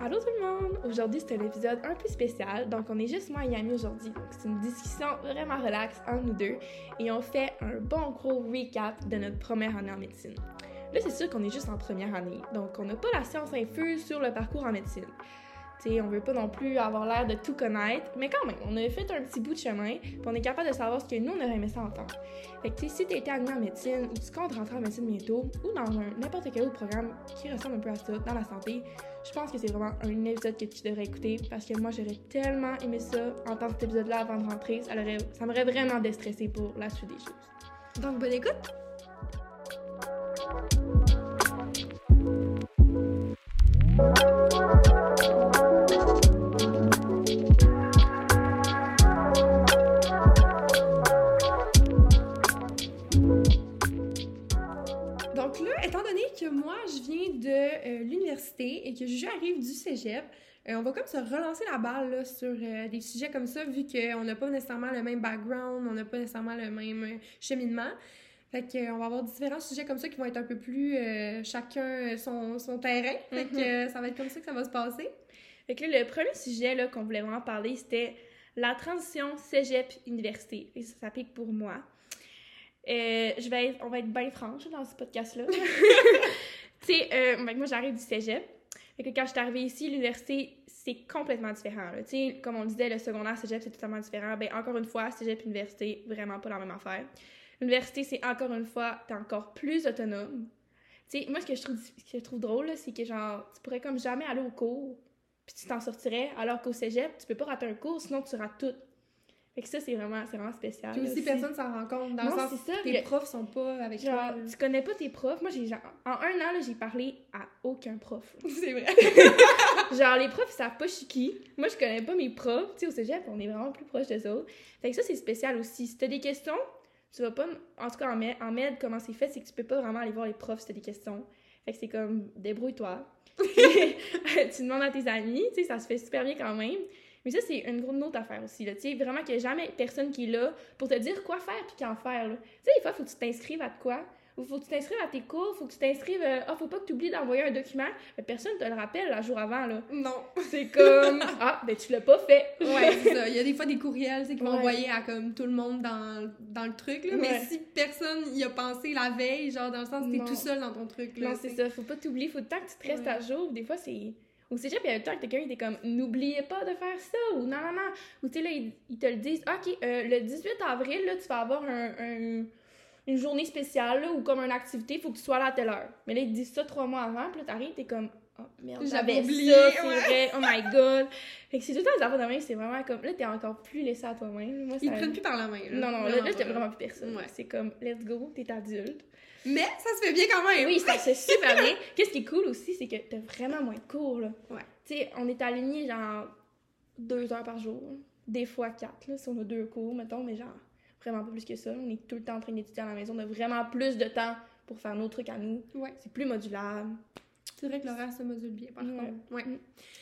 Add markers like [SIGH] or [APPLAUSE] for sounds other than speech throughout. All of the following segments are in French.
Allô tout le monde! Aujourd'hui, c'est un épisode un peu spécial. Donc, on est juste moi et Yami aujourd'hui. C'est une discussion vraiment relaxe entre nous deux. Et on fait un bon gros recap de notre première année en médecine. Là, c'est sûr qu'on est juste en première année. Donc, on n'a pas la science infuse sur le parcours en médecine. T'sais, on veut pas non plus avoir l'air de tout connaître, mais quand même, on a fait un petit bout de chemin, puis on est capable de savoir ce que nous, on aurait aimé ça entendre. Fait que, si tu été admis en médecine, ou tu comptes rentrer en médecine bientôt, ou dans n'importe quel autre programme qui ressemble un peu à ça, dans la santé, je pense que c'est vraiment un épisode que tu devrais écouter, parce que moi, j'aurais tellement aimé ça, entendre cet épisode-là avant de rentrer, ça, ça m'aurait vraiment déstressé pour la suite des choses. Donc, bonne écoute! Euh, l'université et que je arrive du cégep, euh, on va comme se relancer la balle sur euh, des sujets comme ça, vu qu'on n'a pas nécessairement le même background, on n'a pas nécessairement le même cheminement. Fait qu'on va avoir différents sujets comme ça qui vont être un peu plus chacun son, son terrain. Fait que mm-hmm. ça va être comme ça que ça va se passer. Fait que le premier sujet qu'on voulait vraiment parler, c'était la transition cégep-université. Et ça s'applique pour moi. Euh, je vais on va être bien franche dans ce podcast-là. [LAUGHS] [LAUGHS] euh, moi, j'arrive du cégep. Et que quand je suis arrivée ici, l'université, c'est complètement différent. Tu comme on disait, le secondaire, cégep, c'est totalement différent. Ben, encore une fois, cégep, université, vraiment pas la même affaire. L'université, c'est encore une fois, t'es encore plus autonome. Tu moi, ce que je trouve, ce que je trouve drôle, c'est que, genre, tu pourrais comme jamais aller au cours, puis tu t'en sortirais, alors qu'au cégep, tu peux pas rater un cours, sinon tu rates tout. Fait que ça, c'est vraiment, vraiment spécial. Puis aussi, personne s'en rend compte. Dans le sens, ça, tes profs sont pas avec genre, Tu connais pas tes profs. Moi, j'ai genre, en un an, j'ai parlé à aucun prof. [LAUGHS] C'est vrai. [LAUGHS] genre, les profs, ils savent pas je suis qui. Moi, je connais pas mes profs. Tu sais, au cégep, on est vraiment plus proche des autres. Fait que ça, c'est spécial aussi. Si t'as des questions, tu vas pas... En tout cas, en med, en med comment c'est fait, c'est que tu peux pas vraiment aller voir les profs si t'as des questions. Fait que c'est comme, débrouille-toi. [LAUGHS] tu demandes à tes amis, tu sais, ça se fait super bien quand même. Mais ça, c'est une grosse autre affaire aussi. Là. Vraiment qu'il n'y a jamais personne qui est là pour te dire quoi faire puis qu'en faire. Tu sais, des fois, il faut que tu t'inscrives à quoi. Ou faut que tu t'inscrives à tes cours, faut que tu t'inscrives. Euh, ah, faut pas que tu oublies d'envoyer un document. Mais personne te le rappelle le jour avant, là. Non. C'est comme. [LAUGHS] ah, ben tu l'as pas fait. ouais, c'est ça. [LAUGHS] Il y a des fois des courriels qui vont envoyer à comme tout le monde dans, dans le truc, là. Mais si personne y a pensé la veille, genre dans le sens que t'es tout seul dans ton truc, là. Non, c'est ça. Faut pas t'oublier. Faut tant que tu te restes à jour. Des fois, c'est ou c'est déjà, il y a un temps que quelqu'un était comme, n'oubliez pas de faire ça, ou non, non, non. Ou tu sais, là, ils, te le disent, OK, euh, le 18 avril, là, tu vas avoir un, une journée spéciale, là, ou comme une activité, il faut que tu sois là à telle heure. Mais là, ils te disent ça trois mois avant, puis là, t'arrives, t'es comme, oh merde, j'avais oublié, ça, c'est vrai, oh my god. [LAUGHS] Fait que c'est tout le temps les affaires de même, c'est vraiment comme, là, t'es encore plus laissé à toi-même. Ils prennent plus par la main, là. Non, non, là, là, t'es vraiment plus personne. Ouais. C'est comme, let's go, t'es adulte. Mais ça se fait bien quand même. Oui, ça se fait super bien. [LAUGHS] Qu'est-ce qui est cool aussi, c'est que t'as vraiment moins de cours, là. Ouais. Tu sais, on est aligné genre deux heures par jour. Des fois quatre, là, si on a deux cours, mettons, mais genre vraiment pas plus que ça. On est tout le temps en train d'étudier à la maison. On a vraiment plus de temps pour faire nos trucs à nous. Ouais. C'est plus modulable. C'est vrai que l'horaire se module bien, par contre. Ouais. Mm.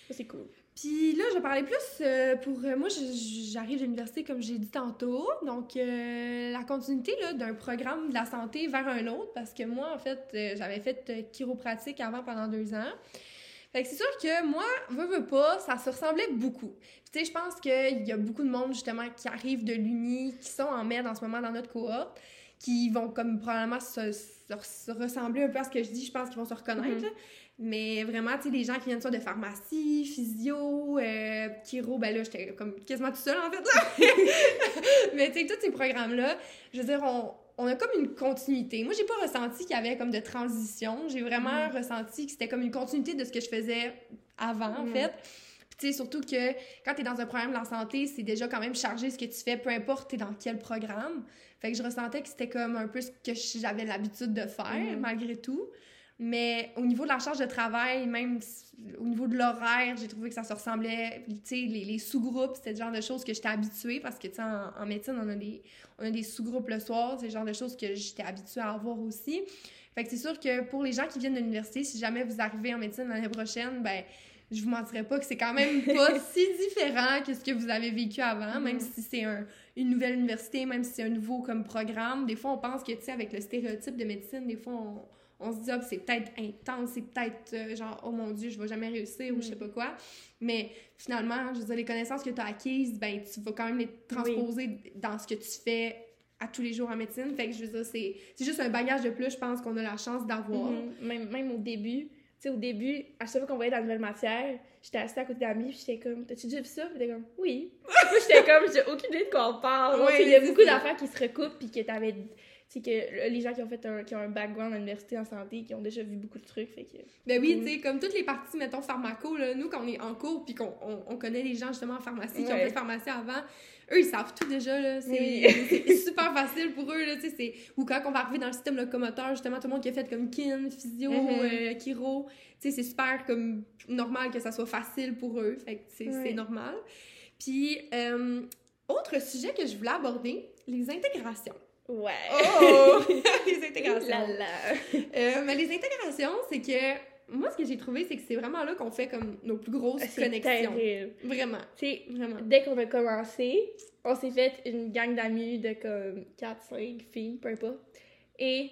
Ça, c'est cool. Puis là, je parler plus euh, pour. Euh, moi, j'arrive de l'université, comme j'ai dit tantôt. Donc, euh, la continuité d'un programme de la santé vers un autre, parce que moi, en fait, j'avais fait chiropratique avant pendant deux ans. Fait que c'est sûr que moi, veux, veux pas, ça se ressemblait beaucoup. Tu sais, je pense qu'il y a beaucoup de monde, justement, qui arrivent de l'Uni, qui sont en med en ce moment dans notre cohorte, qui vont comme probablement se, ressembler un peu à ce que je dis, je pense qu'ils vont se reconnaître. Mm-hmm. Mais vraiment, tu sais, les gens qui viennent soit de pharmacie, physio, euh, chiro, ben là, j'étais comme quasiment tout seul, en fait, là. [LAUGHS] Mais tu sais, tous ces programmes-là, je veux dire, on, on a comme une continuité. Moi, j'ai pas ressenti qu'il y avait comme de transition. J'ai vraiment mm. ressenti que c'était comme une continuité de ce que je faisais avant, en mm. fait. Puis, tu sais, surtout que quand tu es dans un programme de la santé, c'est déjà quand même chargé ce que tu fais, peu importe t'es dans quel programme. Fait que je ressentais que c'était comme un peu ce que j'avais l'habitude de faire, mm. malgré tout. Mais au niveau de la charge de travail, même au niveau de l'horaire, j'ai trouvé que ça se ressemblait. Tu sais, les, les sous-groupes, c'était le genre de choses que j'étais habituée parce que, tu sais, en, médecine, on a des, on a des sous-groupes le soir. C'est le genre de choses que j'étais habituée à avoir aussi. Fait que c'est sûr que pour les gens qui viennent de l'université, si jamais vous arrivez en médecine l'année prochaine, ben je vous mentirais pas que c'est quand même [LAUGHS] pas si différent que ce que vous avez vécu avant, même mm-hmm. si c'est un, une nouvelle université, même si c'est un nouveau comme programme. Des fois, on pense que, tu sais, avec le stéréotype de médecine, des fois, on on se dit, ah, c'est peut-être intense, c'est peut-être euh, genre, oh mon Dieu, je vais jamais réussir ou je sais Mm. pas quoi. Mais finalement, je veux dire, les connaissances que tu as acquises, ben, tu vas quand même les transposer dans ce que tu fais à tous les jours en médecine. Fait que je veux dire, c'est c'est juste un bagage de plus, je pense, qu'on a la chance d'avoir. Mhm. même, même au début, tu sais, au début, à chaque fois qu'on voyait la nouvelle matière, j'étais assise à côté d'amis, puis j'étais comme, t'as-tu déjà vu ça? Puis t'es comme, oui. Moi, j'étais comme, j'ai aucune idée de quoi on parle. [LAUGHS] Sais, il y a beaucoup d'affaires qui se recoupent, puis que t'avais. Sais, que les gens qui ont fait un, qui ont un background à l'université en santé, qui ont déjà vu beaucoup de trucs, fait que. Ben oui, tu sais, comme toutes les parties, mettons, pharmaco, là, nous, quand on est en cours, puis qu'on on, on connaît les gens, justement, en pharmacie, qui ont fait pharmacie avant, eux, ils savent tout déjà, là. C'est Oui. c'est [LAUGHS] super facile pour eux, là, tu sais. c'est- Ou quand on va arriver dans le système locomoteur, justement, tout le monde qui a fait comme kin, physio, Mhm. euh, chiro, tu sais, c'est super, comme, normal que ça soit facile pour eux. Fait que c'est Ouais. c'est normal. Puis, euh, autre sujet que je voulais aborder, les intégrations. Ouais! Oh! [LAUGHS] les [LAUGHS] intégrations. Là là! Euh, mais les intégrations, c'est que moi, ce que j'ai trouvé, c'est que c'est vraiment là qu'on fait comme nos plus grosses C'est connexions. terrible. Vraiment, Tu sais, vraiment. dès qu'on a commencé, on s'est fait une gang d'amis de comme 4, 5 filles, peu importe. Et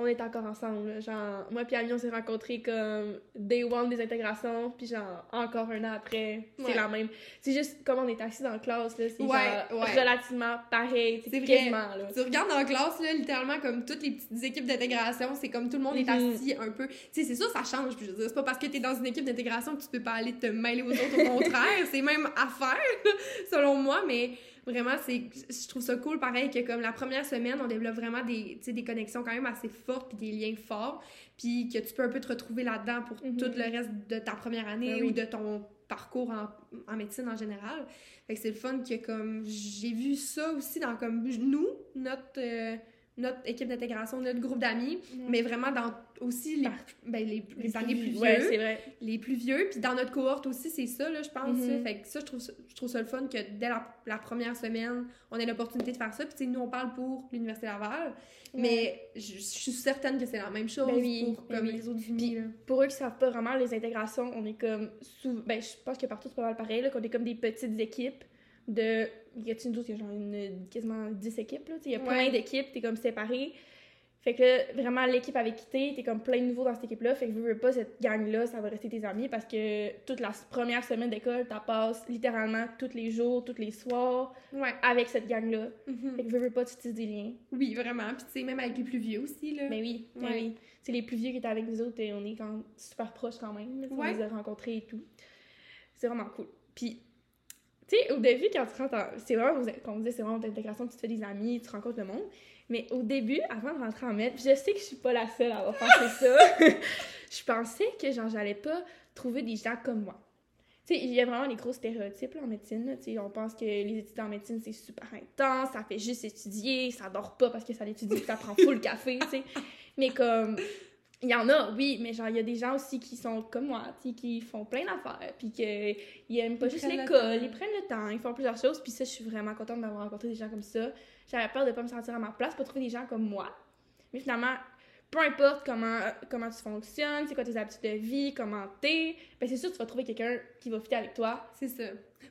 on est encore ensemble. Genre, moi puis Ami, on s'est rencontrés comme day one des intégrations, puis genre, encore un an après, c'est Ouais. la même. C'est juste comme on est assis dans la classe, là, c'est Ouais, genre ouais. relativement pareil. C'est quasiment, là. Tu regardes dans la classe, là, littéralement, comme toutes les petites équipes d'intégration, c'est comme tout le monde est Mhm. assis un peu. Tu sais, c'est sûr, ça change. Puis je veux dire, c'est pas parce que t'es dans une équipe d'intégration que tu peux pas aller te mêler aux autres. Au contraire, [LAUGHS] c'est même à faire, [LAUGHS] selon moi. Mais vraiment, c'est, je trouve ça cool, pareil, que comme la première semaine, on développe vraiment des, des connexions quand même assez fortes, puis des liens forts. Puis que tu peux un peu te retrouver là-dedans pour Mhm. tout le reste de ta première année oui. ou de ton parcours en, en médecine en général. Fait que c'est le fun que comme j'ai vu ça aussi dans comme nous, notre euh, notre équipe d'intégration, notre groupe d'amis, mais vraiment dans aussi les, Par- ben, les, les années plus vieux, Ouais, c'est vrai. les plus vieux, puis dans notre cohorte aussi, c'est ça, là, je pense. Mhm. ça. Fait que ça, je trouve ça, je trouve ça le fun que dès la, la première semaine, on ait l'opportunité de faire ça. Puis, nous, on parle pour l'Université Laval, mais je, je suis certaine que c'est la même chose Ben oui, pour ben comme oui. les autres unis, pour eux qui savent pas vraiment les intégrations, on est comme sous ben je pense que partout c'est pas mal pareil qu'on est comme des petites équipes de y a-t-il une autre, il y a genre une quasiment 10 équipes là, il y a plein Ouais. d'équipes, t'es comme séparés. Fait que là, vraiment l'équipe avait quitté, t'es comme plein de nouveaux dans cette équipe là, fait que veux, veux pas cette gang là, ça va rester tes amis parce que toute la première semaine d'école, t'as passes littéralement tous les jours, tous les soirs Ouais. avec cette gang là. Mhm. Fait que veux, veux pas tu tisses des liens. Oui, vraiment. Puis, tu sais, même avec les plus vieux aussi, là. Mais oui, mais Ouais. oui. C'est les plus vieux qui étaient avec nous autres, et on est quand super proches quand même. Ouais. On les a rencontrés et tout. C'est vraiment cool. Puis, tu sais, au début, quand tu rentres en... C'est vraiment, comme on disait, c'est vraiment d'intégration, tu te fais des amis, tu rencontres le monde. Mais au début, avant de rentrer en maître, je sais que je suis pas la seule à avoir pensé ça, [LAUGHS] je pensais que genre j'allais pas trouver des gens comme moi. Tu sais, il y a vraiment des gros stéréotypes là, en médecine. Tu sais, on pense que les étudiants en médecine, c'est super intense, ça fait juste étudier, ça dort pas parce que ça l'étudie, ça prend full café, tu sais. Mais comme, il y en a, oui, mais genre, il y a des gens aussi qui sont comme moi, qui font plein d'affaires, puis qu'ils aiment pas Ils juste l'école, ils prennent le temps, ils font plusieurs choses, puis ça, je suis vraiment contente d'avoir rencontré des gens comme ça. J'avais peur de pas me sentir à ma place, pas trouver des gens comme moi. Mais finalement, peu importe comment, comment tu fonctionnes, c'est quoi tes habitudes de vie, comment t'es, ben c'est sûr que tu vas trouver quelqu'un qui va fitter avec toi. C'est ça.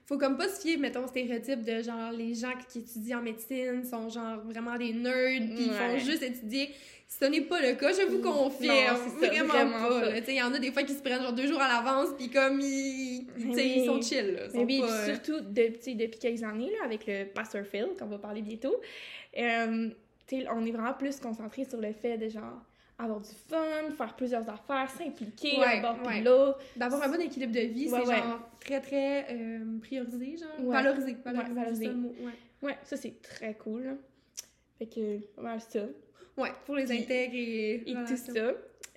Faut comme pas se fier, mettons, au stéréotype de genre les gens qui étudient en médecine sont genre vraiment des nerds puis ils font Ouais. juste étudier. Ce n'est pas le cas, je vous confirme. C'est ça, vraiment, vraiment pas. pas. là. Tu sais, il y en a des fois qui se prennent genre deux jours à l'avance puis comme ils, tu sais, Oui. ils sont chill. Là. Ils Mais sont oui, pas, euh, surtout de, tu sais, depuis quelques années, là, avec le Pastor Phil, qu'on va parler bientôt, euh, tu sais, on est vraiment plus concentré sur le fait de genre avoir du fun, faire plusieurs affaires, s'impliquer Ouais, bord ouais. l'autre. D'avoir un bon équilibre de vie, Ouais, c'est genre très très euh, priorisé, genre valorisé. Valorisé, valorisé. ça mot. Ouais. Ça c'est très cool. là. Fait que, pas mal ça. ouais, pour les Puis- intègres et, et tout ça.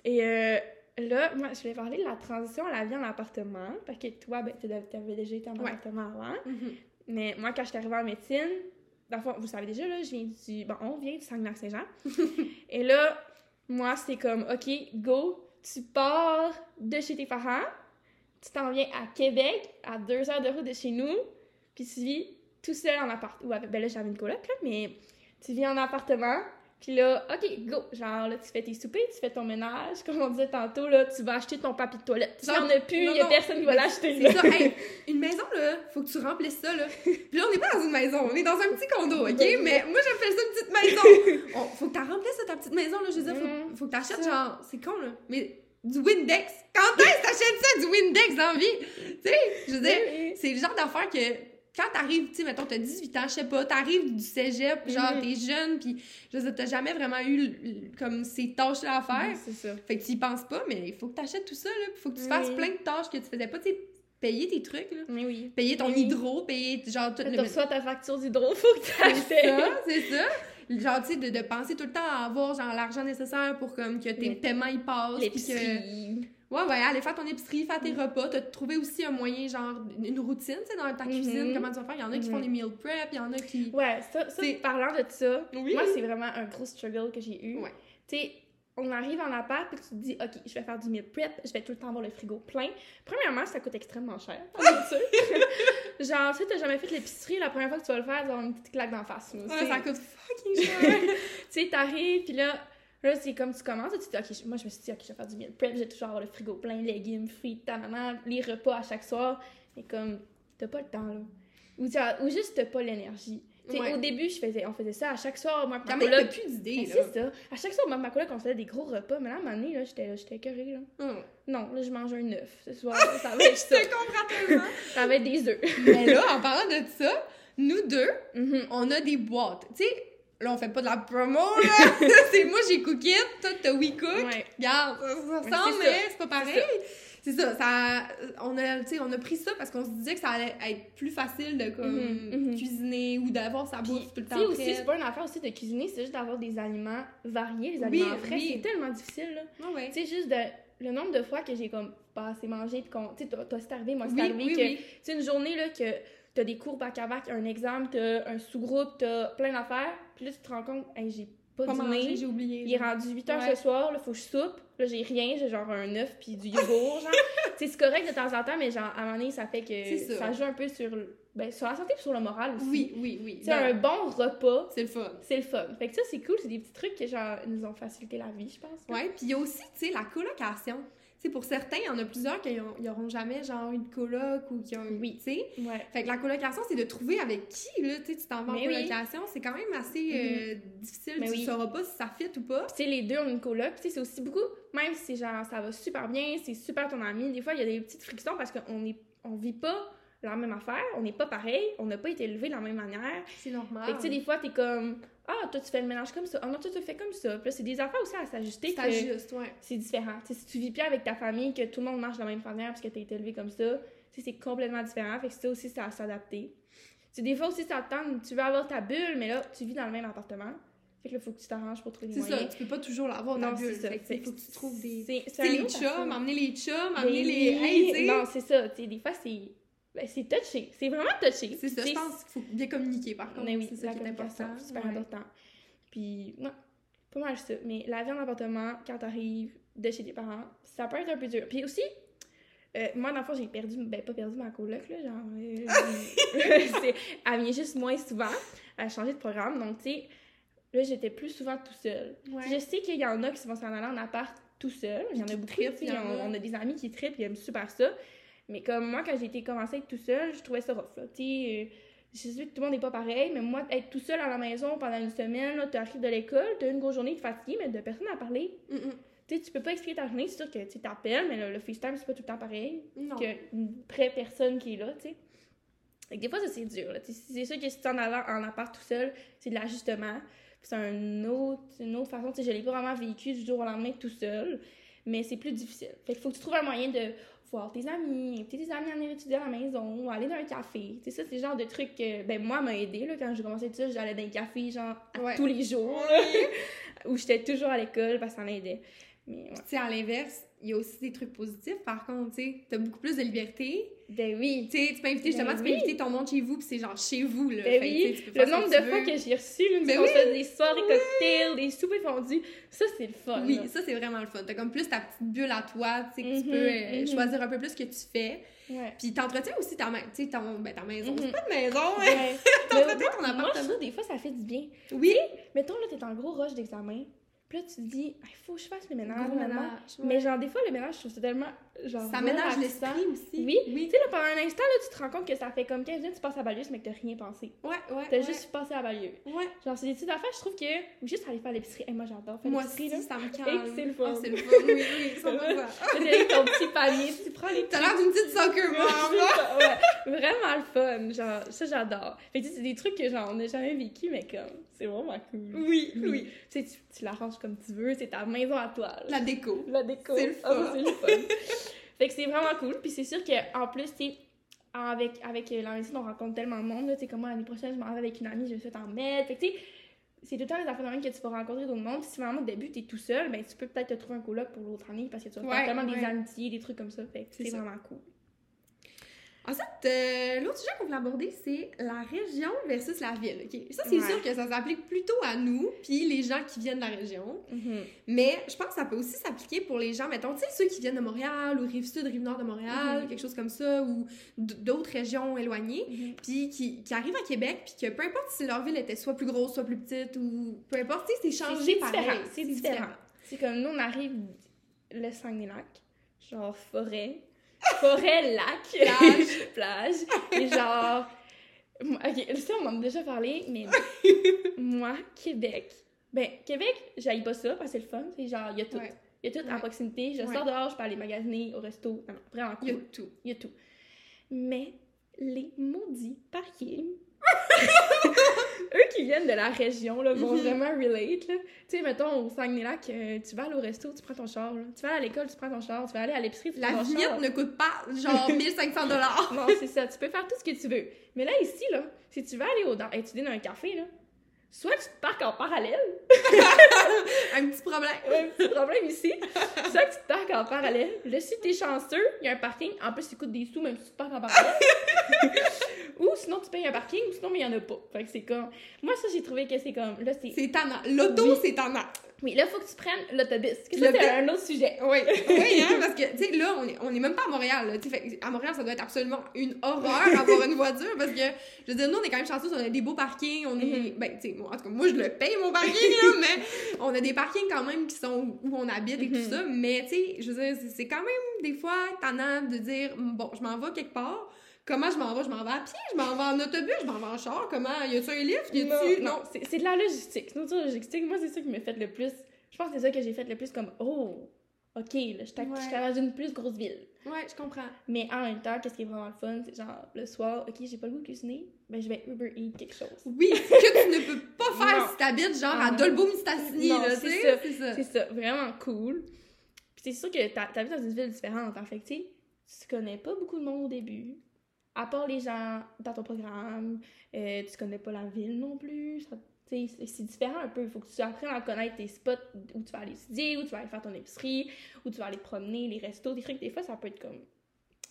Et euh, là, moi, je vais parler de la transition à la vie en appartement. Parce que toi, ben, tu avais déjà été en appartement avant. Mhm. Mais moi, quand je suis arrivée en médecine, dans le fond, vous savez déjà, là, je viens du... Bon, on vient du Saguenay-Saint-Jean. [LAUGHS] et là, moi, c'est comme, OK, go, tu pars de chez tes parents, tu t'en viens à Québec, à deux heures de route de chez nous, puis tu vis tout seul en appart. Ou avec, ben là, j'avais une coloc, là, mais tu vis en appartement, Puis là, OK, go. Genre, là, tu fais tes soupers, tu fais ton ménage. Comme on disait tantôt, là, tu vas acheter ton papier de toilette. S'il y en a plus, il Non, y a non. personne qui va l'acheter. C'est ça. Hey, [LAUGHS] une maison, là, faut que tu remplisses ça, là. Puis là, on n'est pas dans une maison, on est dans un petit condo, OK? Mais moi, j'appelle ça une petite maison. [LAUGHS] On- faut que tu remplisses ça, ta petite maison, là. Je veux dire, faut, Mhm. faut que tu achètes, genre, c'est con, là. Mais du Windex. Quand est-ce que t'achètes ça, du Windex dans la vie? Tu sais, je veux dire, c'est le genre d'affaire que quand t'arrives, tu sais, mettons, t'as 18 ans, je sais pas, t'arrives du cégep, genre, Mhm. t'es jeune, puis je veux dire, t'as jamais vraiment eu, comme, ces tâches-là à faire. C'est ça. Fait que tu y penses pas, mais il faut que t'achètes tout ça, là. puis faut que tu fasses plein de tâches que tu faisais pas, tu sais, payer tes trucs, là. Mais oui. Payer ton Oui. hydro, payer, genre, tout Tu reçois ta facture d'hydro, faut que tu C'est ça, c'est ça. Genre, tu sais, de, de penser tout le temps à avoir, genre, l'argent nécessaire pour, comme, que tes paiements, ils passent. que... Ouais, ouais, aller faire ton épicerie, faire tes repas. T'as trouvé aussi un moyen, genre, une routine, tu sais, dans ta cuisine, Mhm. comment tu vas faire. Il y en a qui font Mhm. des meal prep, il y en a qui... Ouais, ça, ça C'est- parlant de ça, Oui. moi, c'est vraiment un gros struggle que j'ai eu. Ouais. Tu sais, on arrive en appart, puis tu te dis, OK, je vais faire du meal prep, je vais tout le temps avoir le frigo plein. Premièrement, ça coûte extrêmement cher. [LAUGHS] Genre, tu sais, t'as jamais fait l'épicerie, la première fois que tu vas le faire, tu vas avoir une petite claque d'en face. Ouais, ça coûte fucking cher. [LAUGHS] tu sais, t'arrives, puis là, là, c'est comme tu commences, tu te dis, OK, moi, je me suis dit, OK, je vais faire du meal prep, je vais toujours avoir le frigo plein, légumes, fruits, ta maman, les repas à chaque soir. Mais comme, t'as pas le temps, là. Ou, ou juste, t'as pas l'énergie. Ouais. au début, je faisais, on faisait ça à chaque soir, moi, ma coloc. plus d'idées, là. c'est ça. À chaque soir, moi, ma coloc, on faisait des gros repas, mais là, à un moment donné, là, j'étais j'étais écœurée, là. Hum. Non, là, je mange un œuf ce soir, là, ça [LAUGHS] va être ça. Je te comprends tellement. [LAUGHS] Ça va être des œufs. Mais là, en parlant de ça, nous deux, [LAUGHS] Mhm. on a des boîtes. Tu sais, là, on fait pas de la promo, là. [LAUGHS] [LAUGHS] c'est moi, j'ai Cookit, toi, t'as WeCook. Ouais. Regarde, ça, ressemble, mais c'est pas pareil. C'est ça, ça, on a, on a pris ça parce qu'on se disait que ça allait être plus facile de comme Mhm, mhm. cuisiner ou d'avoir sa bouffe tout le temps aussi, c'est pas une affaire aussi de cuisiner, c'est juste d'avoir des aliments variés, les Oui, aliments frais. oui. C'est tellement difficile, là. Ouais. Tu sais, juste de, le nombre de fois que j'ai comme pas assez mangé, puis qu'on. Tu sais, toi, c'est arrivé, moi, c'est Oui, arrivé oui, que. oui. Tu sais, une journée, là, que t'as des cours bac à bac, un examen, t'as un sous-groupe, t'as plein d'affaires, puis là, tu te rends compte, hey, j'ai pas, Pas dîné. j'ai oublié. Il est rendu 8 heures Ouais. ce soir, là, faut que je soupe. Là, j'ai rien, j'ai genre un œuf puis du yogourt, genre. [LAUGHS] c'est correct de temps en temps, mais genre, à un moment donné, ça fait que C'est ça. joue un peu sur, ben, sur la santé et sur le moral aussi. Oui, oui, oui. Tu sais, Ben, un bon repas, C'est le fun. c'est le fun. Fait que ça, c'est cool, c'est des petits trucs qui, genre, nous ont facilité la vie, je pense. Ouais, puis il y a aussi, tu sais, la colocation. Sais, pour certains, il y en a plusieurs qui n'auront jamais, genre, une coloc ou qui ont... Oui. Tu sais, Ouais. Fait que la colocation, c'est de trouver avec qui, là, tu sais, tu t'en vas en Mais oui. colocation. C'est quand même assez euh, difficile. Mais tu oui. sauras pas si ça fit ou pas. Tu sais, les deux ont une coloc. Tu sais, c'est aussi beaucoup, même si genre ça va super bien, c'est super ton ami, des fois, il y a des petites frictions parce qu'on est, on vit pas la même affaire, on n'est pas pareil, on n'a pas été élevé de la même manière. C'est normal. Fait que, tu sais, des fois, t'es comme, ah, toi, tu fais le ménage comme ça, ah non, toi, tu le fais comme ça. Puis c'est des affaires aussi à s'ajuster. c'est ouais. C'est différent. Tu sais, si tu vis bien avec ta famille, que tout le monde marche de la même manière parce que t'as été élevé comme ça, tu sais, c'est complètement différent. Fait que ça aussi, c'est à s'adapter. Tu sais, des fois aussi, ça te tente, tu veux avoir ta bulle, mais là, tu vis dans le même appartement. Fait que là, faut que tu t'arranges pour trouver des C'est ça, moyens. tu peux pas toujours l'avoir, c'est bulle. ça. Fait que, faut que tu trouves des... C'est les chums, emmener les chums, Mais emmener les... Non, c'est ça. Tu sais, des fois, c'est. Ben, c'est touché. C'est vraiment touché. C'est ça, je pense qu'il faut bien communiquer, par contre. Mais oui, c'est ça qui est important. c'est super Ouais. important. Puis, non, pas mal ça. Mais la vie en appartement, quand t'arrives de chez tes parents, ça peut être un peu dur. Puis aussi, euh, moi, dans le fond, j'ai perdu, ben pas perdu ma coloc, là, genre, euh, [LAUGHS] elle vient juste moins souvent, elle a changé de programme, donc, tu sais, là, j'étais plus souvent tout seul. Ouais. Je sais qu'il y en a qui vont s'en aller en appart tout seul, il y en a beaucoup, trippent, on, on a des amis qui trippent, ils aiment super ça, mais comme moi, quand j'ai été commencé à être tout seul, je trouvais ça rough, là, euh, je sais que tout le monde n'est pas pareil, mais moi, être tout seul à la maison pendant une semaine, tu arrives de l'école, tu as une grosse journée, tu es fatigué, mais de personne à parler. Mm, mm. Tu tu peux pas expliquer ta journée, c'est sûr que tu t'appelles, mais le, le FaceTime, c'est pas tout le temps pareil qu'une vraie personne qui est là, tu sais. Des fois, ça, c'est dur, C'est sûr que si tu en allant en appart tout seul, c'est de l'ajustement. C'est un autre, une autre façon, tu sais, je l'ai pas vraiment vécu du jour au lendemain tout seul, mais c'est plus difficile. Fait qu'il faut que tu trouves un moyen de voir tes amis, inviter tes amis à venir étudier à la maison, ou aller dans un café. Tu sais, ça, c'est le genre de truc que, ben, moi, m'a aidé, là, quand j'ai commencé tout ça, j'allais dans un café, genre, Ouais. tous les jours, là, [LAUGHS] où j'étais toujours à l'école parce que ça m'aidait. Mais ouais. Tu sais, à l'inverse, il y a aussi des trucs positifs. Par contre, tu sais, t'as beaucoup plus de liberté. Ben oui. Tu sais, tu peux inviter justement, Ben tu peux oui. inviter ton monde chez vous, puis c'est genre chez vous, là. Ben Fait oui, tu peux le nombre de fois que j'ai reçu, là, Ben oui. fait des soirées cocktails, des soupers fondus, ça c'est le fun. Oui, là. ça, c'est vraiment le fun. T'as comme plus ta petite bulle à toi, tu sais, que tu Mhm, peux euh, mhm. choisir un peu plus ce que tu fais. Ouais. Puis t'entretiens aussi ta, ma- ton- ben, ta maison. C'est pas une maison, [LAUGHS] mais... Ouais. T'entretiens ton moi, appartement. je trouve des fois ça fait du bien. Oui, Mettons là, t'es en gros rush d'examen, puis là tu te dis, il faut que je fasse le ménage ménage. Mais genre, des fois, le ménage, je trouve ça tellement. Genre, Ça ménage l'esprit aussi. Oui. Oui. Tu sais, là, pendant un instant, là, tu te rends compte que ça fait comme 15 minutes que tu passes à Balieuse, mais que t'as rien pensé. Ouais, ouais. T'as ouais. juste passé à Balieuse. Ouais. Genre, c'est des petites affaires, je trouve que. Ou juste aller faire l'épicerie. Hey, moi, j'adore faire Moi l'épicerie, aussi, là. ça me Et [LAUGHS] calme. c'est le fun. Ah, c'est le [LAUGHS] fun, oui, oui, 100%. Là, t'es avec ton petit panier, tu prends les T'as l'air d'une petite soccer [LAUGHS] mom, ouais, vraiment le fun. Genre, ça, j'adore. Fait que c'est des trucs que, genre, on n'a jamais vécu, mais comme, c'est vraiment cool. Oui, oui. Tu sais, tu, l'arranges comme tu veux, c'est ta maison à toi. là. La déco. La déco. C'est le Ah, ça, c'est le fun. Fait que c'est vraiment cool. Puis c'est sûr qu'en plus, tu avec, avec la médecine, on rencontre tellement de monde. Tu sais, comme moi, l'année prochaine, je m'en vais avec une amie, je vais t'en mettre. Fait que tu sais, c'est tout le temps les affaires de même que tu vas rencontrer d'autres monde. Puis si vraiment au début, t'es tout seul, ben tu peux peut-être te trouver un coloc pour l'autre année parce que tu vas Ouais, faire tellement des amitiés, des trucs comme ça. Fait que C'est vraiment cool. Ensuite, euh, l'autre sujet qu'on voulait aborder, c'est la région versus la ville. ok? Ça, c'est Ouais. sûr que ça s'applique plutôt à nous, puis les gens qui viennent de la région. Mhm. Mais je pense que ça peut aussi s'appliquer pour les gens, mettons, tu sais, ceux qui viennent de Montréal ou Rive-Sud, Rive-Nord de Montréal, Mhm. quelque chose comme ça, ou d'autres régions éloignées, Mhm. puis qui, qui arrivent à Québec, puis que peu importe si leur ville était soit plus grosse, soit plus petite, ou peu importe, tu sais, c'est changé c'est pareil. différent. C'est différent. C'est comme nous, on arrive le Saguenay-Lac, genre forêt, forêt, lac, Plage. plage, et genre. Ok, ça, on en a déjà parlé, mais moi, Québec. Ben, Québec, j'aille pas ça parce que c'est le fun. C'est genre, il y a tout. Ouais. Il y a tout à Ouais. proximité. Je Ouais. sors dehors, je peux aller magasiner au resto. Non, non, vraiment Il y a cool. tout. Il y a tout. Mais les maudits parkings. [LAUGHS] Eux qui viennent de la région là, vont Mhm. vraiment relate. Tu sais, mettons, au Saguenay-Lac, euh, tu vas aller au resto, tu prends ton char. là. Tu vas aller à l'école, tu prends ton char. Tu vas aller à l'épicerie, tu La prends ton vignette char. ne coûte pas genre [LAUGHS] 1500 dollars. Non, c'est ça. Tu peux faire tout ce que tu veux. Mais là, ici, là, si tu vas aller au, dans, étudier dans un café, là, soit tu te parques en parallèle, [LAUGHS] Un petit problème. un petit problème ici, soit tu te parques en parallèle. Là, si t'es chanceux, il y a un parking. En plus, il coûte des sous même si tu te parques en parallèle. [LAUGHS] ou sinon, tu payes un parking, ou sinon, mais il y en a pas. Fait que c'est comme... Moi, ça, j'ai trouvé que c'est comme... Là, c'est... C'est tannant. L'auto, Oui. c'est tannant. Oui, là, faut que tu prennes l'autobus. C'est un autre sujet. Oui, [LAUGHS] oui, hein, parce que, tu sais, là, on est, on est même pas à Montréal, là. fait à Montréal, ça doit être absolument une horreur [LAUGHS] avoir une voiture, parce que, je veux dire, nous, on est quand même chanceux, on a des beaux parkings, on est, Mhm. ben, tu sais, moi, en tout cas, moi, je le paye, mon parking, là, [LAUGHS] mais on a des parkings quand même qui sont où on habite et tout Mhm. ça, mais, tu sais, je veux dire, c'est- c'est quand même, des fois, tannant de dire, bon, je m'en vais quelque part, Comment je m'en vais? Je m'en vais à pied, je m'en vais en autobus, je m'en vais en char? Comment? Y a-tu un lift? Y a-tu. non, c'est c'est de la logistique. C'est de la logistique. Moi, c'est ça qui me fait le plus... Je pense que c'est ça que j'ai fait le plus comme... Oh, OK, là, je Ouais. je dans une plus grosse ville. Ouais, je comprends. Mais en même temps, qu'est-ce qui est vraiment le fun? C'est genre, le soir, OK, j'ai pas le goût de cuisiner, ben je vais Uber Eat quelque chose. Oui, ce que tu ne peux pas [LAUGHS] faire Non. si t'habites genre à Ah. Dolbeau-Mistassini, Non, là, c'est tu ça. sais. C'est ça. C'est ça, vraiment cool. Puis c'est sûr que t'habites dans une ville différente, en fait, tu sais, tu connais pas beaucoup de monde au début. À part les gens dans ton programme, euh, tu connais pas la ville non plus. c'est différent un peu. Il faut que tu apprennes à connaître tes spots où tu vas aller étudier, où tu vas aller faire ton épicerie, où tu vas aller te promener, les restos, des trucs. Des fois, ça peut être comme.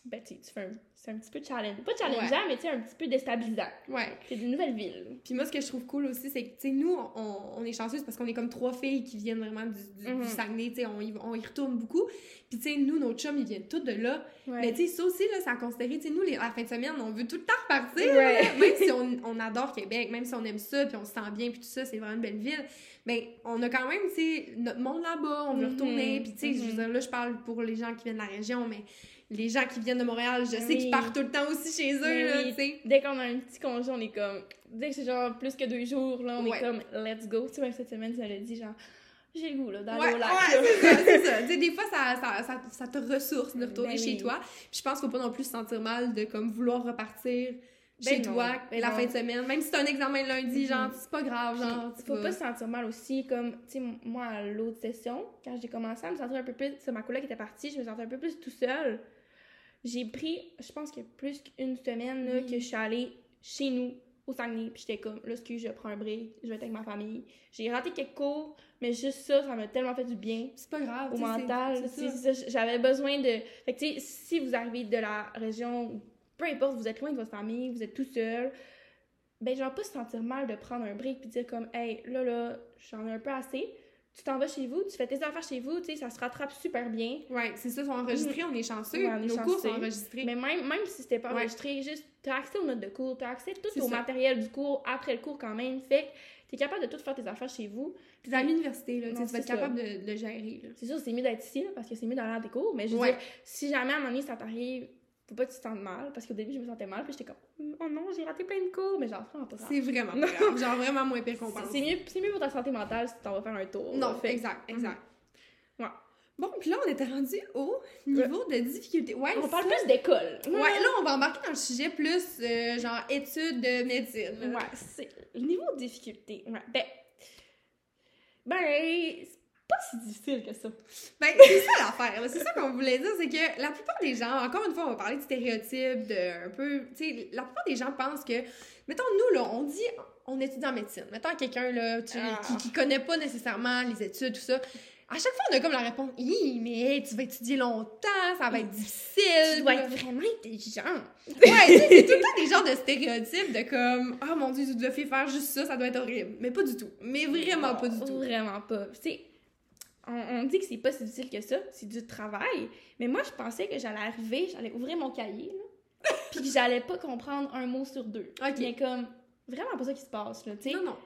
Ben, tu fais un- c'est un petit peu challenge. Pas challengeant, mais tu sais, un petit peu déstabilisant. Ouais. C'est une nouvelle ville. Puis moi, ce que je trouve cool aussi, c'est que, tu sais, nous, on, on est chanceuses parce qu'on est comme trois filles qui viennent vraiment du, du, du Mhm. Saguenay, tu sais, on, y- on y retourne beaucoup. Puis, tu sais, nous, nos chums, ils viennent tous de là. Ouais. Mais, tu sais, ça aussi, là, c'est à considérer. Tu sais, nous, les, à la fin de semaine, on veut tout le temps repartir. Ouais. là. [LAUGHS] Même si on, on adore Québec, même si on aime ça, puis on se sent bien, puis tout ça, c'est vraiment une belle ville. Mais on a quand même, tu sais, notre monde là-bas, on veut Mhm. retourner. Puis, tu sais, je veux Mhm. dire, là, je parle pour les gens qui viennent de la région, mais les gens qui viennent de Montréal, je sais Oui. qu'ils partent tout le temps aussi chez eux, là, oui. tu sais. Dès qu'on a un petit congé, on est comme. Dès que c'est genre plus que deux jours, là, on Ouais. est comme let's go. Tu sais, même cette semaine, ça l'a dit genre j'ai le goût là, d'aller Ouais, au lac. ouais, c'est ça, c'est [LAUGHS] des fois, ça, ça, ça, ça te ressource de retourner Ben chez oui. toi. Puis je pense qu'il faut pas non plus se sentir mal de comme vouloir repartir Ben chez non, toi ben la non. fin de semaine. Même si t'as un examen le lundi, genre, c'est pas grave, genre, Faut pas se sentir mal aussi, comme, tu sais, moi, à l'autre session, quand j'ai commencé à me sentir un peu plus, c'est ma collègue qui était partie, je me sentais un peu plus tout seule. J'ai pris, je pense que plus qu'une semaine, là, que je suis allée chez nous, au Saguenay, puis j'étais comme, là, excuse, je prends un break, je vais être avec ma famille. J'ai raté quelques cours, mais juste ça, ça m'a tellement fait du bien. C'est pas grave. Au mental, j'avais besoin de. Fait que, tu sais, si vous arrivez de la région, peu importe, vous êtes loin de votre famille, vous êtes tout seul, ben, genre, pas se sentir mal de prendre un break puis dire comme, hey, là, là, j'en ai un peu assez. Tu t'en vas chez vous, tu fais tes affaires chez vous, tu sais, ça se rattrape super bien. Ouais, c'est ça, ils sont enregistrés, on est chanceux. Ouais, on est Nos cours sont enregistrés. Mais même, même si c'était pas Ouais. enregistré, juste, t'as accès aux notes de cours, t'as accès tout au ça. matériel du cours après le cours quand même. Fait que t'es capable de tout faire tes affaires chez vous. Puis à l'université, là, tu sais, Non, tu vas être capable de, de le gérer, là. C'est sûr, c'est mieux d'être ici, là, parce que c'est mieux d'aller à tes cours, mais je veux Ouais. dire, si jamais à un moment donné ça t'arrive, faut pas que tu te sentes mal, parce qu'au début je me sentais mal, puis j'étais comme, oh non, j'ai raté plein de cours, mais genre, vraiment pas grave. C'est vraiment pas grave. Genre vraiment moins pire qu'on C'est pense. c'est mieux, c'est mieux pour ta santé mentale si t'en vas faire un tour. Non. Fait que- exact, exact. Ouais. Bon, puis là, on était rendu au niveau de difficulté. Ouais, On parle plus d'école. Ouais, là, on va embarquer dans le sujet plus, euh, genre, études de médecine. Ouais, c'est le niveau de difficulté. Ouais, ben, ben, pas si difficile que ça. Ben, c'est ça l'affaire. C'est ça qu'on voulait dire, c'est que la plupart des gens, encore une fois, on va parler de stéréotypes, de un peu. Tu sais, la plupart des gens pensent que. Mettons, nous, là, on dit. On étudie en médecine. Mettons quelqu'un là, tu- Ah. qui, qui connaît pas nécessairement les études, tout ça. À chaque fois, on a comme la réponse Hi, mais hey, tu vas étudier longtemps, ça va être difficile. Tu dois être vraiment intelligent. Ouais, c'est tout le temps des genres de stéréotypes de comme Ah mon dieu, tu dois faire juste ça, ça doit être horrible. Mais pas du tout. Mais vraiment pas du tout. Vraiment pas. Tu sais, on, on dit que c'est pas si difficile que ça, c'est du travail. Mais moi, je pensais que j'allais arriver, j'allais ouvrir mon cahier, là, [LAUGHS] puis que j'allais pas comprendre un mot sur deux. Ok. Mais comme, vraiment pas ça qui se passe, là, tu sais. Non, non.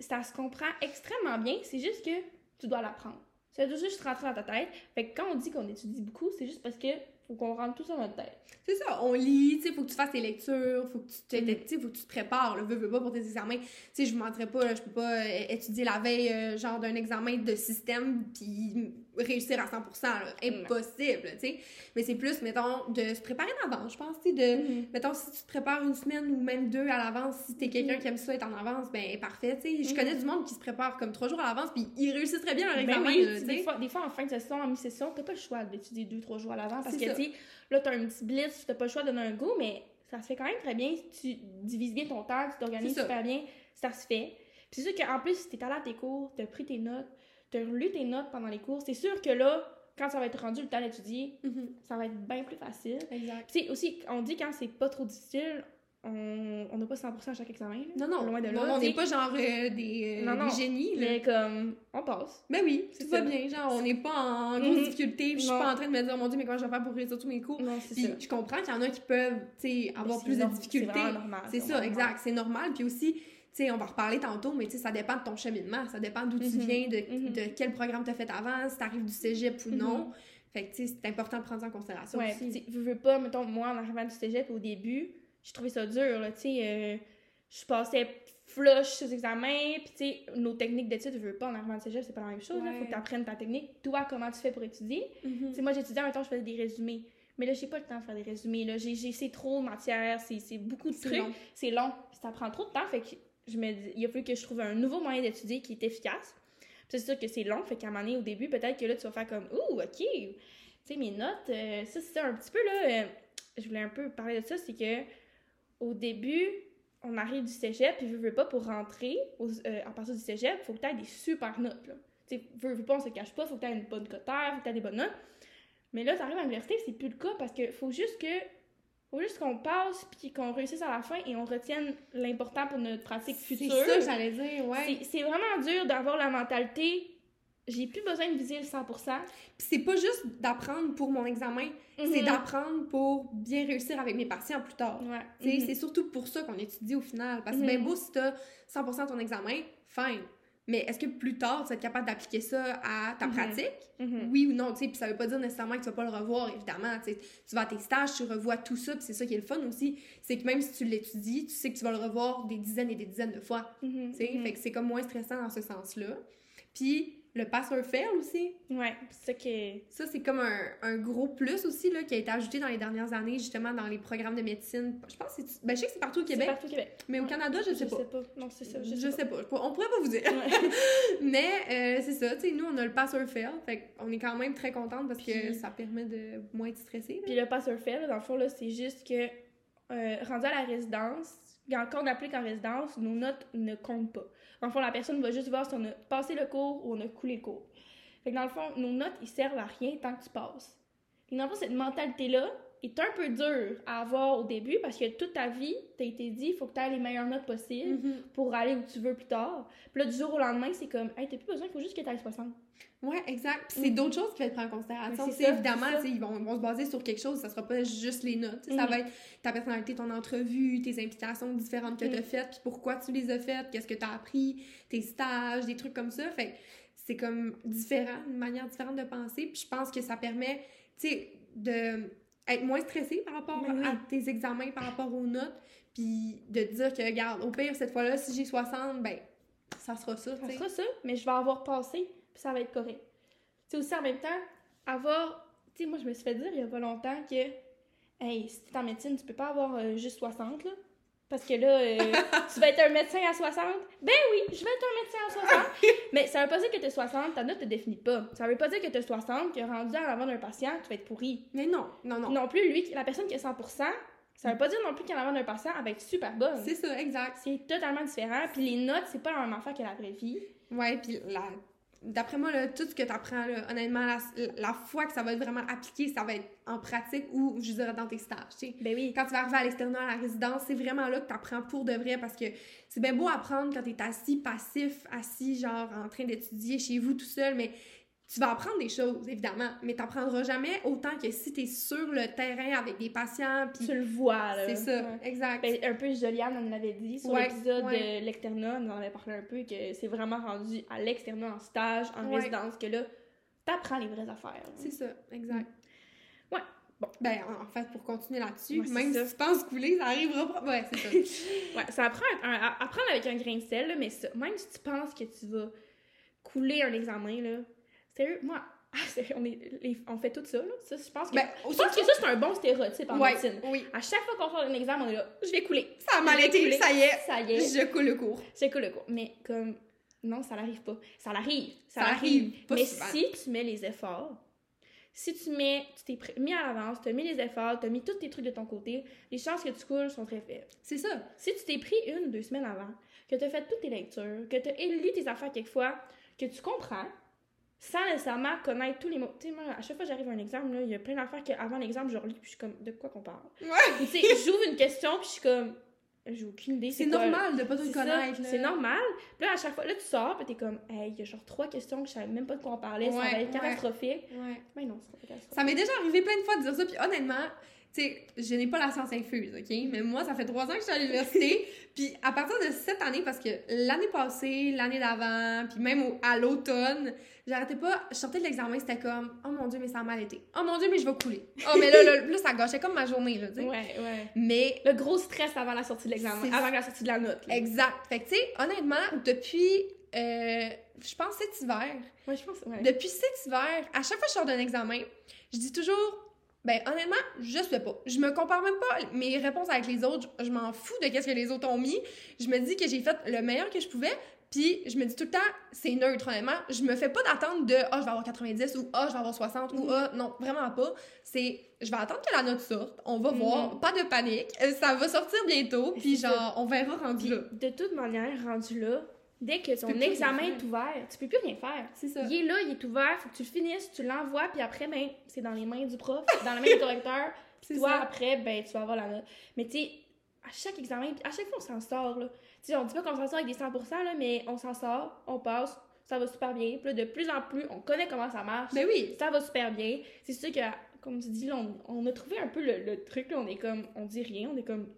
ça se comprend extrêmement bien, c'est juste que tu dois l'apprendre. Ça doit juste rentrer dans ta tête. Fait que quand on dit qu'on étudie beaucoup, c'est juste parce que faut qu'on rentre tout ça dans notre tête. C'est ça, on lit, tu sais, faut que tu fasses tes lectures, faut que tu sais, faut que tu te prépares, là, veux, veux pas pour tes examens. Tu sais, je vous mentirais pas, là, je peux pas euh, étudier la veille, euh, genre, d'un examen de système, puis réussir à 100%, là. Impossible, tu sais. Mais c'est plus, mettons, de se préparer d'avance, je pense, tu sais, de... Mhm. Mettons, si tu te prépares une semaine ou même deux à l'avance, si t'es quelqu'un qui aime ça être en avance, ben parfait, tu sais. Je Mhm. connais du monde qui se prépare comme trois jours à l'avance, puis ils réussissent très bien leur Ben examen, oui, là, tu des fois, des fois, en fin de session, en mi-session, t'as pas le choix d'étudier deux, trois jours à l'avant. Parce que, tu sais, là, t'as un petit blitz, t'as pas le choix de donner un go, mais ça se fait quand même très bien. Si tu divises bien ton temps, tu t'organises super bien, ça se fait. Puis c'est sûr qu'en plus, si t'es allé à tes cours, t'as pris tes notes, t'as relu tes notes pendant les cours, c'est sûr que là, quand ça va être rendu le temps d'étudier, Mhm. ça va être bien plus facile. Exact. Tu sais, aussi, on dit quand c'est pas trop difficile, on on n'a pas 100% à chaque examen. là. Non, non, Loin de là, on tu n'est pas genre euh, des, euh, Non, non. des génies, là. Mais comme, on passe. Ben oui, C'est tout va bien. Genre, on n'est pas en grosse Mhm. difficulté. puis Je suis pas en train de me dire, mon Dieu, mais comment je vais faire pour réussir tous mes cours? Non, c'est Puis je comprends qu'il y en a qui peuvent, tu avoir plus de difficultés. C'est vraiment normal. C'est ça, exact. C'est normal. Puis aussi, tu sais, on va reparler tantôt, mais ça dépend de ton cheminement. Ça dépend d'où tu Mhm. viens, de, Mhm. de quel programme tu as fait avant, si tu arrives du cégep ou Mhm. non. Fait que, tu sais, c'est important de prendre ça en considération Ouais, aussi. veux, pas, mettons, moi, en arrivant du cégep, au début, j'ai trouvé ça dur, tu sais, euh, je passais flush aux examens, puis tu sais, nos techniques d'études, veux pas, en arrivant du cégep, c'est pas la même chose, là, Ouais. faut que tu apprennes ta technique. Toi, comment tu fais pour étudier? Tu sais, moi, j'étudiais, en même temps, je faisais des résumés. Mais là, j'ai pas le temps de faire des résumés, là, j'ai, c'est trop de matière, c'est, beaucoup de trucs, c'est long, ça prend trop de temps, fait que je il a fallu que je trouve un nouveau moyen d'étudier qui est efficace. C'est sûr que c'est long, fait qu'à un moment donné, au début, peut-être que là, tu vas faire comme, ouh, ok, tu sais, mes notes, euh, ça, c'est un petit peu, là, euh, je voulais un peu parler de ça, c'est que au début, on arrive du cégep, puis veux, veux pas, pour rentrer au- euh, à partir du cégep, faut que tu aies des super notes, là. Tu veux, veux pas, on se cache pas, faut que tu aies une bonne cotère, faut que tu aies des bonnes notes. Mais là, tu arrives à l'université, c'est plus le cas, parce que faut juste que faut juste qu'on passe, puis qu'on réussisse à la fin, et on retienne l'important pour notre pratique C'est future. ça que j'allais dire, ouais. C'est- C'est vraiment dur d'avoir la mentalité, j'ai plus besoin de viser le 100%. Puis c'est pas juste d'apprendre pour mon examen, c'est Mhm. d'apprendre pour bien réussir avec mes patients plus tard. Ouais. Mhm. C'est surtout pour ça qu'on étudie au final. Parce que c'est bien beau si t'as 100% de ton examen, fine. Mais est-ce que plus tard, tu vas être capable d'appliquer ça à ta Mhm. pratique? Mhm. Oui ou non, tu sais, puis ça veut pas dire nécessairement que tu vas pas le revoir, évidemment, tu vas à tes stages, tu revois tout ça, puis c'est ça qui est le fun aussi, c'est que même si tu l'étudies, tu sais que tu vas le revoir des dizaines et des dizaines de fois, Mhm. tu sais, fait que c'est comme moins stressant dans ce sens-là. Puis le pass or fail aussi, Ouais, c'est ça que. ça, c'est comme un, un gros plus aussi là, qui a été ajouté dans les dernières années, justement, dans les programmes de médecine. Je pense que c'est. Ben, je sais que c'est partout au Québec, partout au Québec. mais au. Canada, je sais pas. Non, c'est ça. Je, Je, sais pas. On pourrait pas vous dire. Ouais. [LAUGHS] mais euh, c'est ça, tu sais, nous, on a le pass or fail. Fait qu'on est quand même très contente parce que ça permet de moins être stressé. Puis le pass or fail, dans le fond, là, c'est juste que, euh, rendu à la résidence, quand on applique en résidence, nos notes ne comptent pas. Dans le fond, la personne va juste voir si on a passé le cours ou on a coulé le cours. Fait que dans le fond, nos notes, ils servent à rien tant que tu passes. Et dans le fond, cette mentalité-là est un peu dure à avoir au début parce que toute ta vie, t'as été dit, il faut que tu aies les meilleures notes possibles Mhm. pour aller où tu veux plus tard. Puis là, du jour au lendemain, c'est comme, hey, t'as plus besoin, il faut juste que tu ailles 60. Ouais, exact. Puis c'est Mhm. d'autres choses qui vont être prises en considération. Mais c'est évidemment, ils vont, vont se baser sur quelque chose, ça sera pas juste les notes. Ça Mhm. va être ta personnalité, ton entrevue, tes implications différentes que tu as faites, puis pourquoi tu les as faites, qu'est-ce que tu as appris, tes stages, des trucs comme ça. Fait c'est comme différent, une manière différente de penser. Puis je pense que ça permet, tu sais, de être moins stressé par rapport Ben oui. à tes examens, par rapport aux notes, puis de te dire que, regarde, au pire, cette fois-là, si j'ai 60, ben, ça sera ça, Ça sera ça, mais je vais avoir passé, puis ça va être correct. Tu sais, aussi en même temps, avoir. Tu sais, moi, je me suis fait dire il y a pas longtemps que, hey, si t'es en médecine, tu peux pas avoir euh, juste 60, là. Parce que là, euh, [LAUGHS] tu vas être un médecin à 60. Ben oui, je vais être un médecin à 60. Mais ça veut pas dire que t'es 60, ta note te définit pas. Ça veut pas dire que t'es 60, que rendu à l'avant d'un patient, tu vas être pourri. Mais non, non, non. Non plus, lui, la personne qui est 100%, ça veut pas dire non plus qu'à l'avant d'un patient, elle va être super bonne. C'est ça, exact. C'est totalement différent. Puis les notes, c'est pas la même affaire que la vraie vie. Ouais, puis la... d'après moi, là, tout ce que tu apprends, là, honnêtement, la, la fois que ça va être vraiment appliqué, ça va être en pratique ou, je dirais, dans tes stages, tu sais. Ben oui. Quand tu vas arriver à l'externat, à la résidence, c'est vraiment là que tu apprends pour de vrai parce que c'est bien beau apprendre quand tu es assis, passif, assis, genre en train d'étudier chez vous tout seul, mais tu vas apprendre des choses, évidemment, mais tu n'apprendras jamais autant que si tu es sur le terrain avec des patients. Puis Tu le vois, là. c'est ça, Ouais. exact. Ben, un peu, Joliane en avait dit sur Ouais, l'épisode ouais. de l'externat, nous en avait parlé un peu, que c'est vraiment rendu à l'externat, en stage, en résidence, que là, t'apprends les vraies affaires. C'est ça, exact. Ouais, bon. Ben, en fait, pour continuer là-dessus, même ça. si tu penses couler, ça arrivera pas. Ouais, c'est ça. [LAUGHS] Ouais, ça apprend un- apprendre avec un grain de sel, là, mais ça, même si tu penses que tu vas couler un examen, là, sérieux, moi, [LAUGHS] ah, on, est, les- on fait tout ça, là. Ça, je pense que, ben, je pense que ça, c'est un bon stéréotype en ouais, médecine. oui. À chaque fois qu'on sort un examen, on est là, je vais couler. Ça a mal Je vais été, ça y est. Ça y est. Je coule le cours. C'est cool le cours. Mais comme, non, ça n'arrive pas. Ça l'arrive. Ça, Ça arrive, pas Mais souvent. si tu mets les efforts, si tu mets, tu t'es mis à l'avance, tu as mis les efforts, tu as mis tous tes trucs de ton côté, les chances que tu coules sont très faibles. C'est ça. Si tu t'es pris une ou deux semaines avant, que tu as fait toutes tes lectures, que tu as lu tes affaires quelquefois, que tu comprends, sans nécessairement connaître tous les mots. Tu sais, moi, à chaque fois que j'arrive à un là, il y a plein d'affaires qu'avant l'exemple, je relis, puis je suis comme, de quoi qu'on parle? Ouais. Ou tu sais, j'ouvre une question, puis je suis comme, j'ai aucune idée. C'est quoi- normal de pas tout ça, connaître. C'est normal. Puis là, à chaque fois, là, tu sors, puis t'es comme, hey, il y a genre trois questions que je savais même pas de quoi on parlait, ça Ouais, va être catastrophique. Ouais. Mais non, c'est pas catastrophique. Ça m'est déjà arrivé plein de fois de dire ça, puis honnêtement, tu sais, je n'ai pas la science infuse, OK? Mais moi, ça fait trois ans que je suis à l'université, [LAUGHS] puis à partir de cette année, parce que l'année passée, l'année d'avant, puis même au- à l'automne, j'arrêtais pas, je sortais de l'examen, c'était comme, oh mon Dieu, mais ça a mal été. Oh mon Dieu, mais je vais couler. Oh, mais là, là, là, ça gâchait comme ma journée, là, tu sais. Ouais, ouais. Mais Le gros stress avant la sortie de l'examen, avant la sortie de la note. là. Exact. Fait que, tu sais, honnêtement, depuis, euh, je pense cet hiver, Ouais, je pense, ouais. depuis cet hiver, à chaque fois que je sors d'un examen, je dis toujours, ben honnêtement, je sais pas. Je me compare même pas mes réponses avec les autres. Je, je m'en fous de qu'est-ce que les autres ont mis. Je me dis que j'ai fait le meilleur que je pouvais. Puis je me dis tout le temps, c'est neutre, honnêtement. Je me fais pas d'attente de « Ah, je vais avoir 90 » ou « Ah, je vais avoir 60 » ou « Ah, non, vraiment pas. » C'est « Je vais attendre que la note sorte. On va Mhm. voir. Pas de panique. Euh, Ça va sortir bientôt. Puis genre, on verra rendu Puis, là. de toute manière, rendu là, dès que ton examen est ouvert, tu peux plus rien faire. C'est ça. Il est là, il est ouvert, faut que tu le finisses, tu l'envoies, puis après, ben, c'est dans les mains du prof, dans les mains du correcteur. [LAUGHS] C'est Toi, ça. après, ben, tu vas avoir la note. Mais tu sais, à chaque examen, à chaque fois, on s'en sort, là. Sais, on dit pas qu'on s'en sort avec des 100%, là, mais on s'en sort, on passe, ça va super bien. Puis là, de plus en plus, on connaît comment ça marche. Ben oui. Ça va super bien. C'est sûr que, comme tu dis, là, on, on a trouvé un peu le, le truc, là, on est comme, on dit rien, on est comme,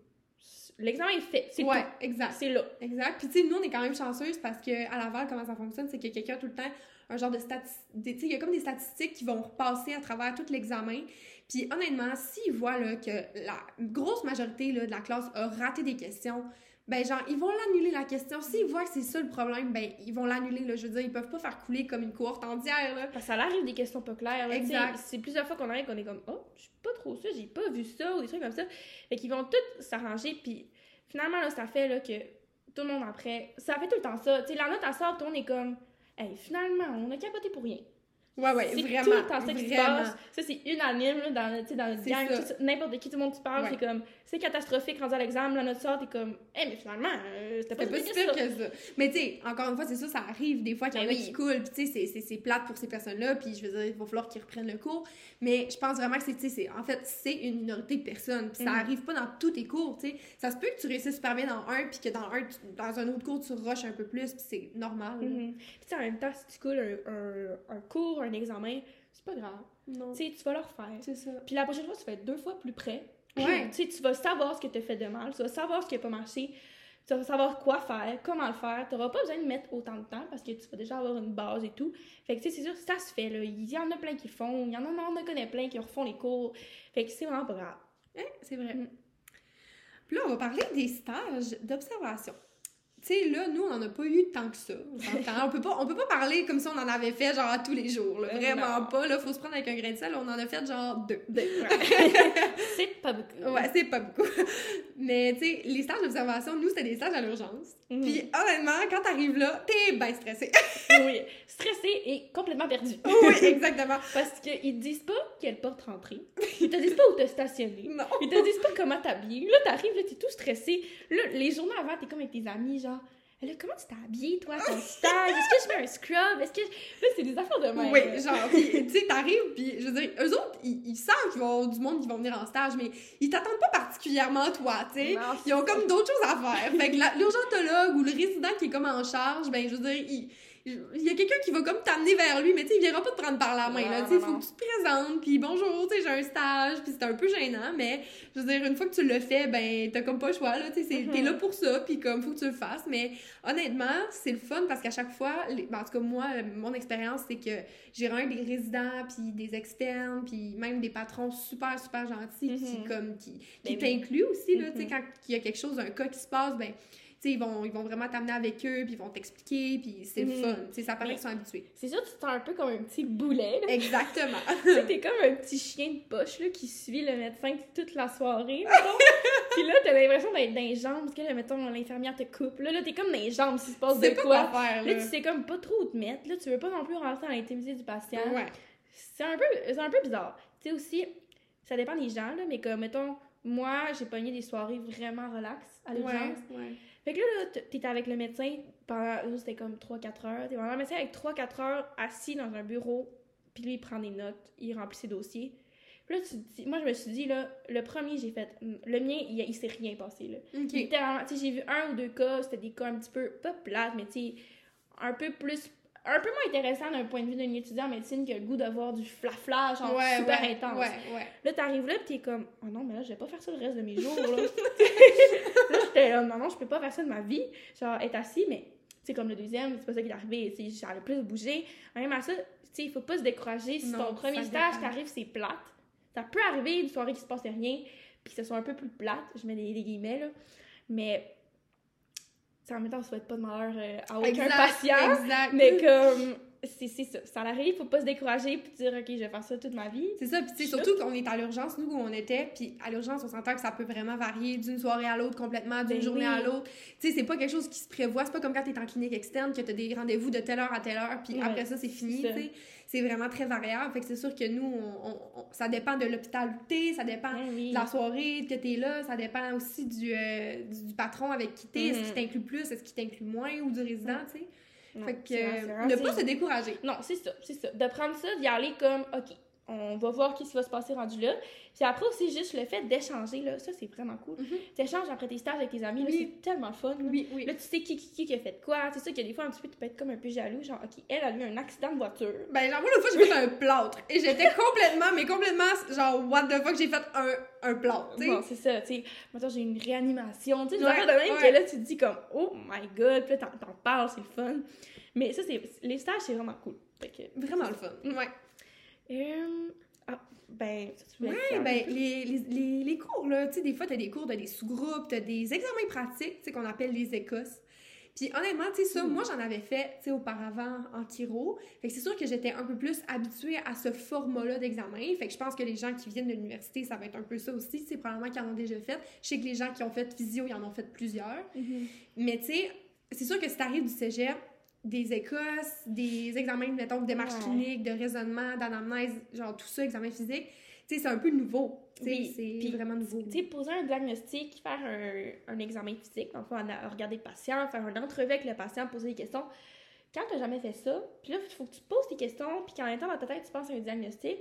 l'examen est fait, c'est Ouais, tout. exact. C'est là. Exact. Puis, tu sais, nous, on est quand même chanceuse parce que à Laval, comment ça fonctionne, c'est que quelqu'un tout le temps un genre de statistiques. Tu sais, il y a comme des statistiques qui vont repasser à travers tout l'examen. Puis, honnêtement, s'ils voient là, que la grosse majorité là, de la classe a raté des questions, ben, genre, ils vont l'annuler la question. S'ils voient que c'est ça le problème, ben, ils vont l'annuler. là. Je veux dire, ils peuvent pas faire couler comme une cohorte entière. Là. Parce que ça arrive des questions pas claires. là. Exact. C'est plusieurs fois qu'on arrive qu'on est comme Oh, je suis pas trop ça, j'ai pas vu ça ou des trucs comme ça. Fait qu'ils vont tous s'arranger. Puis finalement, là, ça fait là, que tout le monde après. Ça fait tout le temps ça. Tu sais, la note, elle sort, monde est comme Hey, finalement, on a capoté pour rien. Ouais, ouais, c'est vraiment. tout le temps ça qui se passe. Ça, c'est unanime là, dans, dans notre C'est gang. N'importe qui, tout le monde qui parle, Ouais. c'est comme, c'est catastrophique rendu à l'examen. Là, notre soeur, t'es comme, eh, mais finalement, euh, c'était pas, C'est pas si pire que ça. Mais tu sais, encore une fois, c'est ça, ça arrive des fois qu'il y en Ben a oui. qui coulent, puis tu sais, c'est- plate pour ces personnes-là, puis je veux dire, il va falloir qu'ils reprennent le cours. Mais je pense vraiment que c'est, tu sais, en fait, c'est une minorité de personnes, puis ça Mhm. arrive pas dans tous tes cours, tu sais. Ça se peut que tu réussisses super bien dans un, puis que dans un, tu- dans un autre cours, tu rushes un peu plus, puis c'est normal. là. Mhm. Puis tu sais, en même temps, si tu coules un, un, un cours, un examen, c'est pas grave. Non. Tu sais, tu vas le refaire. C'est ça. Puis la prochaine fois, tu vas être deux fois plus près. Ouais. [CLEARS THROAT] tu sais, tu vas savoir ce que tu as fait de mal, tu vas savoir ce qui a pas marché, tu vas savoir quoi faire, comment le faire. Tu n'auras pas besoin de mettre autant de temps parce que tu vas déjà avoir une base et tout. Fait que tu sais, c'est sûr, ça se fait. Là. Il y en a plein qui font, il y en a, on en connaît plein qui refont les cours. Fait que c'est vraiment pas grave. Hein, c'est vrai. Mm. Puis là, on va parler des stages d'observation. Tu sais, là, nous, on n'en a pas eu tant que ça. [LAUGHS] On peut pas, on peut pas parler comme si on en avait fait, genre, tous les jours. là. Vraiment non. pas. Là, faut se prendre avec un grain de sel. On en a fait, genre, deux. [LAUGHS] c'est pas beaucoup. Ouais, c'est pas beaucoup. [LAUGHS] Mais, tu sais, les stages d'observation, nous, c'était des stages à l'urgence. Mhm. Puis, honnêtement, quand t'arrives là, t'es bien stressé. oui, stressé et complètement perdu. oui, exactement. Parce qu'ils te disent pas quelle porte rentrer. Ils te disent pas où te stationner. Non. Ils te disent pas comment t'habiller. Là, t'arrives, là, t'es tout stressé. Là, les journées avant, t'es comme avec tes amis, genre, là, comment tu t'es habillé, toi, à ton stage? Est-ce que je mets un scrub? Est-ce que. je- Là, c'est des affaires de même. Oui, là. genre, tu sais, t'arrives, puis je veux dire, eux autres, ils, ils savent qu'il va y avoir du monde qui vont venir en stage, mais ils t'attendent pas particulièrement toi, tu sais. Ils ont comme d'autres choses à faire. Fait que l'urgentologue ou le résident qui est comme en charge, ben, je veux dire, il, il y a quelqu'un qui va comme t'amener vers lui, mais tu sais, il viendra pas te prendre par la main, là. Tu sais, il faut non. que tu te présentes, puis bonjour, tu sais, j'ai un stage, puis c'est un peu gênant, mais je veux dire, une fois que tu le fais, ben, t'as comme pas le choix, là. Tu sais, c'est- Mhm. t'es là pour ça, puis comme, faut que tu le fasses, mais honnêtement, c'est le fun parce qu'à chaque fois, les- ben, en tout cas, moi, mon expérience, c'est que j'ai un des résidents, puis des externes, puis même des patrons super, super gentils qui, Mhm. comme, qui, qui Ben t'incluent aussi, là, tu sais, Mhm. quand il y a quelque chose, un cas qui se passe, ben, sais, ils vont, ils vont vraiment t'amener avec eux, puis ils vont t'expliquer, puis c'est le Mhm. fun, tu sais, ça paraît qu'ils sont habitués. C'est sûr, tu te sens un peu comme un petit boulet. là. Exactement. [LAUGHS] tu t'es comme un petit chien de poche là, qui suit le médecin toute la soirée. [LAUGHS] Puis là, t'as l'impression d'être dans les jambes parce que là, mettons, l'infirmière te coupe. Là, là t'es comme dans les jambes s'il se passe de pas quoi. quoi faire, Là, là. tu sais comme pas trop où te mettre. Là, tu veux pas non plus rentrer dans l'intimité du patient. Ouais. C'est un peu, un peu bizarre. Tu sais aussi, ça dépend des gens, là, mais comme, mettons, moi, j'ai pogné des soirées vraiment relax à l'urgence. Ouais, ouais. Fait que là, là t'es avec le médecin pendant, c'était comme 3-4 heures. T'es vraiment le médecin avec 3-4 heures assis dans un bureau, puis lui, il prend des notes, il remplit ses dossiers. Puis là, tu dis, moi, je me suis dit, là, le premier, j'ai fait, le mien, il, il s'est rien passé, là. Littéralement, tu sais, j'ai vu un ou deux cas, c'était des cas un petit peu, pas plates, mais tu sais, un peu plus, un peu moins intéressant d'un point de vue d'un étudiant en médecine qui a le goût d'avoir du flafla, genre Ouais, super ouais, intense. Ouais. Là, t'arrives là, pis t'es comme, oh non, mais là, je vais pas faire ça le reste de mes jours, là. [LAUGHS] là, j'étais là, non, non, je peux pas faire ça de ma vie. Genre, être assis, mais, sais, comme le deuxième, c'est pas ça qui est arrivé. Tu sais, j'allais plus bouger. Même à ça, tu sais, il faut pas se décourager. Si Non, ton premier stage t'arrive, c'est plate. Ça peut arriver une soirée qui se passait rien, puis que ce soit un peu plus plate. Je mets des, des guillemets, là. Mais, en même temps, on souhaite pas de malheur euh, à aucun Exact, patient. Exact. Mais comme, c'est c'est ça. Ça arrive, faut pas se décourager, puis dire, OK, je vais faire ça toute ma vie. C'est ça, puis tu surtout qu'on est à l'urgence, nous, où on était, puis à l'urgence, on s'entend que ça peut vraiment varier d'une soirée à l'autre, complètement, d'une Ben journée à l'autre. Tu sais, c'est pas quelque chose qui se prévoit, c'est pas comme quand t'es en clinique externe, que t'as des rendez-vous de telle heure à telle heure, puis Ouais, après ça, c'est fini, tu sais. C'est vraiment très variable, fait que c'est sûr que nous, on, on- on- ça dépend de l'hôpital où t'es, ça dépend oui. de la soirée que t'es là, ça dépend aussi du, euh, du, du patron avec qui t'es, est-ce Mhm. qu'il t'inclut plus, est-ce qu'il t'inclut moins, ou du résident, tu sais. Non, Fait que, euh, ne pas se décourager. Non, c'est ça, c'est ça. De prendre ça, d'y aller comme, OK, on va voir qu'est-ce qui va se passer rendu là. Puis après aussi, juste le fait d'échanger, là, ça, c'est vraiment cool. Mhm. T'échanges après tes stages avec tes amis, là, c'est tellement fun. là. Oui, oui. Là, tu sais qui, qui, qui, a fait quoi. C'est ça qu'il y a des fois, un petit peu, tu peux être comme un peu jaloux. Genre, OK, elle a eu un accident de voiture. Ben, genre, moi, l'autre fois, j'ai fait un plâtre. Et j'étais [LAUGHS] complètement, mais complètement, genre, what the fuck, j'ai fait un, un plâtre, tu sais. Bon, c'est ça, tu sais. Maintenant, j'ai une réanimation. Tu sais, Ouais, de même ouais. que là, tu te dis comme, oh my god, puis là, t'en, parles, c'est fun. Mais ça, c'est. Les stages, c'est vraiment cool. Que. Vraiment le fun. Ouais. Euh, ah, ben, tu Ouais, ben, les, les, les, les cours, là, tu sais, des fois, t'as des cours de des sous-groupes, t'as des examens pratiques, tu sais, qu'on appelle les écosses. Puis honnêtement, tu sais, ça, Mm. moi, j'en avais fait, tu sais, auparavant en chiro. Fait que c'est sûr que j'étais un peu plus habituée à ce format-là d'examen. Fait que je pense que les gens qui viennent de l'université, ça va être un peu ça aussi. C'est probablement qu'ils en ont déjà fait. Je sais que les gens qui ont fait physio, ils en ont fait plusieurs. Mhm. Mais tu sais, c'est sûr que si t'arrives du cégep, des écosses, des examens, mettons, de démarche Ouais. clinique, de raisonnement, d'anamnèse, genre tout ça, examen physique. Tu sais, c'est un peu nouveau. Oui, c'est vraiment nouveau. Tu sais, poser un diagnostic, faire un, un examen physique, donc regarder le patient, faire une entrevue avec le patient, poser des questions. Quand t'as jamais fait ça, puis là, il faut que tu poses tes questions, puis qu'en même temps, dans ta tête, tu penses à un diagnostic.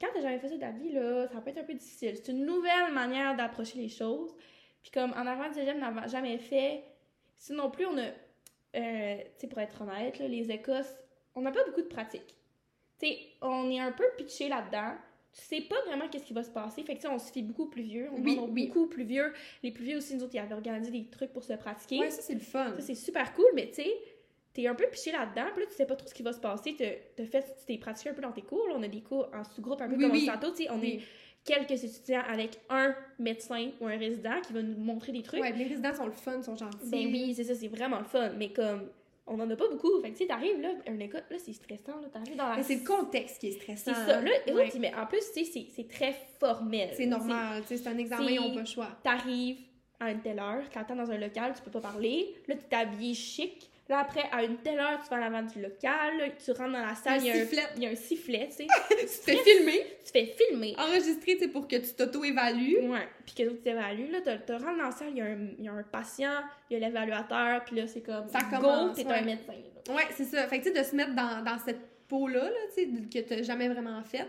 Quand t'as jamais fait ça de ta vie, là, ça peut être un peu difficile. C'est une nouvelle manière d'approcher les choses. Puis comme en arrivant de cégep, on n'avait jamais fait. Sinon non plus, on a, euh, tu sais, pour être honnête, là, les Écosses, on n'a pas beaucoup de pratique. Tu sais, on est un peu pitché là-dedans. Tu sais pas vraiment qu'est-ce qui va se passer. Fait que, on se fait beaucoup plus vieux. On Oui, demande aux oui. beaucoup plus vieux. Les plus vieux aussi, nous autres, ils avaient organisé des trucs pour se pratiquer. Ouais, ça, c'est le fun. Ça, c'est super cool, mais tu sais, t'es un peu piché là-dedans, puis là, tu sais pas trop ce qui va se passer. T'as t'as fait, tu t'es pratiqué un peu dans tes cours. là. on a des cours en sous-groupe, un peu Oui, comme on tantôt. Tu sais, on est quelques étudiants avec un médecin ou un résident qui va nous montrer des trucs. Ouais, les résidents sont le fun, sont gentils. Ben oui, c'est ça, c'est vraiment le fun. Mais comme, on en a pas beaucoup. Fait que tu sais, t'arrives là, un école, là, c'est stressant, là. T'arrives dans la. Mais c'est le contexte qui est stressant. C'est ça. Là, eux Ouais. mais en plus, tu sais, c'est- très formel. C'est normal, tu sais, c'est un examen, ils n'ont pas le choix. T'arrives à une telle heure, t'attends dans un local, tu peux pas parler. Là, tu t'es habillé chic. Là, après, à une telle heure, tu vas à l'avant du local. Tu rentres dans la salle, il y, a sifflet. un- il y a un sifflet, tu sais. [LAUGHS] Tu te fais filmer, tu fais filmer. enregistrer, tu sais, pour que tu t'auto-évalues. Ouais. Puis que tu t'évalues, là, tu rentres dans la salle, il y, a un- il y a un patient, il y a l'évaluateur, puis là, c'est comme. Ça go, commence, t'es ouais. un médecin. là. Ouais, c'est ça. Fait que, tu sais, de se mettre dans, dans cette peau-là, là, tu sais, que t'as jamais vraiment faite.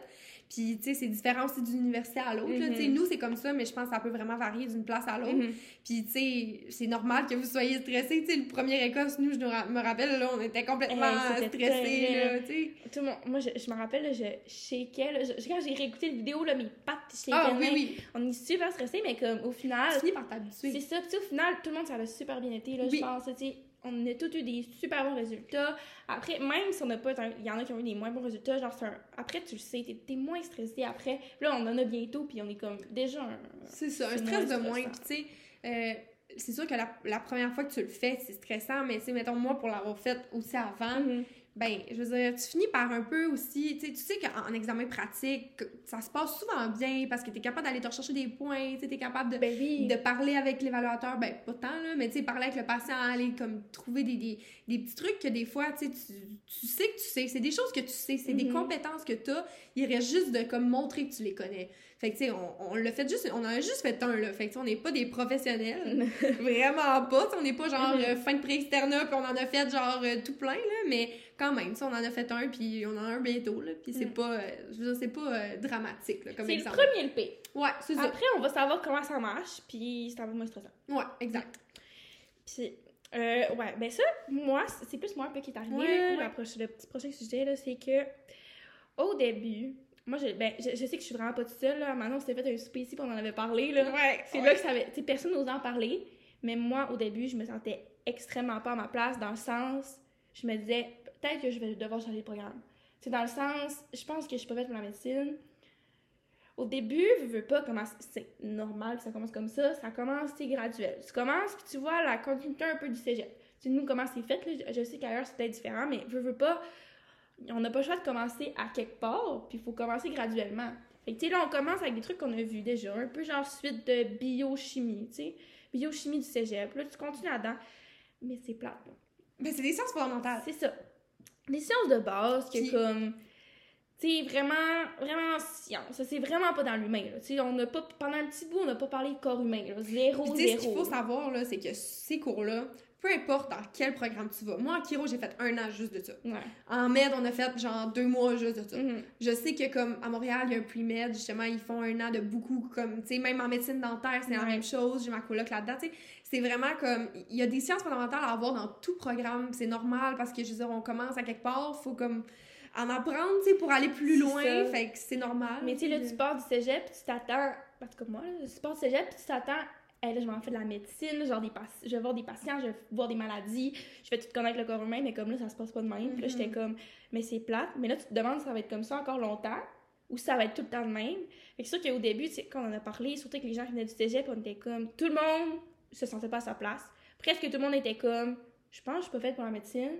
Puis, tu sais, c'est différent aussi d'une université à l'autre. Tu sais, nous, c'est comme ça, mais je pense que ça peut vraiment varier d'une place à l'autre. Mhm. Puis, tu sais, c'est normal que vous soyez stressé. Tu sais, le premier Écosse, nous, je me rappelle, là, on était complètement Hey, stressés, là, tu sais. Tout le monde, moi, je, je me rappelle, là, je shakeais. Là, je- quand j'ai réécouté la vidéo, là, mes pattes shakaient. Ah, oui, oui. On est super stressé, mais comme au final. Tu finis par t'habituer. C'est ça. Tu sais, au final, tout le monde, ça a super bien été, là, Oui. je pense. tu sais. On a tous eu des super bons résultats. Après, même si on n'a pas... Il y en a qui ont eu des moins bons résultats, genre, un- après, tu le sais, t'es es moins stressé après. Là, on en a bientôt, puis on est comme déjà un... C'est ça, un stress de moins. Puis, tu sais, euh, c'est sûr que la, la première fois que tu le fais, c'est stressant, mais tu sais, mettons, moi, pour l'avoir fait aussi avant, Mhm. Ben, je veux dire, tu finis par un peu aussi, tu sais, tu sais qu'en en examen pratique, que ça se passe souvent bien parce que tu es capable d'aller te rechercher des points, tu t'es capable de, Ben oui. de parler avec l'évaluateur, ben, pas tant, là, mais tu sais, parler avec le patient, aller comme trouver des, des, des petits trucs que des fois, tu sais, tu, sais que tu sais, c'est des choses que tu sais, c'est des Mhm. compétences que tu as, il reste juste de comme montrer que tu les connais. Fait que, tu sais, on, on l'a fait juste, on en a juste fait un, là. Fait que, on n'est pas des professionnels. [LAUGHS] Vraiment pas. On n'est pas genre Mhm. euh, fin de pré-externa, puis on en a fait genre euh, tout plein, là. Mais quand même, sais, on en a fait un, puis on en a un bientôt, là. Puis c'est Mhm. pas, euh, c'est pas euh, dramatique, là, comme C'est le premier le pire. Ouais, c'est ça. Après, on va savoir comment ça marche, puis c'est un peu moins stressant. Ouais, exact. Puis, euh, ouais, ben ça, moi, c'est plus moi un peu qui est arrivé. Ouais, là. ouais. Proche- le petit prochain sujet, là, c'est que au début, moi, je, ben, je, je sais que je suis vraiment pas toute seule. Là. Maintenant, on s'était fait un souper ici, puis on en avait parlé. Là. Ouais, C'est là que ça avait. Tu personne n'osait en parler. Mais moi, au début, je me sentais extrêmement pas à ma place, dans le sens, je me disais, peut-être que je vais devoir changer de programme. C'est dans le sens, je pense que je suis pas faite pour la médecine. Au début, je veux pas commencer, c'est normal que ça commence comme ça, ça commence, c'est graduel. Tu commences, puis tu vois la continuité un peu du cégep. Tu sais, nous, comment c'est fait, là, je, je sais qu'ailleurs, c'est peut-être différent, mais veux, veux pas, on n'a pas le choix de commencer à quelque part, puis il faut commencer graduellement. Fait que, tu sais, là, on commence avec des trucs qu'on a vus déjà, un peu genre suite de biochimie, tu sais, biochimie du cégep. Là, tu continues là-dedans, mais c'est plate, là. Mais c'est des sciences fondamentales. C'est ça. Des sciences de base, que Puis- comme. Sais, vraiment, vraiment science. Ça, C'est vraiment pas dans l'humain, là. Tu sais, on n'a pas. Pendant un petit bout, on n'a pas parlé de corps humain, là. Zéro, Puis, tu sais, ce zéro. qu'il faut savoir, là, c'est que ces cours-là, peu importe dans quel programme tu vas. Moi, en chiro, j'ai fait un an juste de ça. Ouais. En med, on a fait genre deux mois juste de ça. Mhm. Je sais que comme à Montréal, il y a un pre-med, justement, ils font un an de beaucoup comme, tu sais, même en médecine dentaire, c'est la même chose, j'ai ma coloc là-dedans, tu sais. C'est vraiment comme, il y a des sciences fondamentales à avoir dans tout programme, c'est normal parce que, je veux dire, on commence à quelque part, faut comme en apprendre, tu sais, pour aller plus loin, ça. fait que c'est normal. Mais tu sais, là, tu pars du cégep, puis tu t'attends. En tout cas, moi, là, tu pars du cégep, puis tu t'attends. Hey, là, je vais en faire de la médecine, genre des je vais voir des patients, je vais voir des maladies, je vais tout connaître le corps humain, mais comme là, ça se passe pas de même. Puis là, j'étais comme, mais c'est plate. Mais là, tu te demandes si ça va être comme ça encore longtemps ou si ça va être tout le temps de même. Fait que c'est sûr qu'au début, tu sais, quand on en a parlé, surtout avec les gens qui venaient du cégep, on était comme, tout le monde se sentait pas à sa place. Presque tout le monde était comme, je pense que je suis pas faite pour la médecine.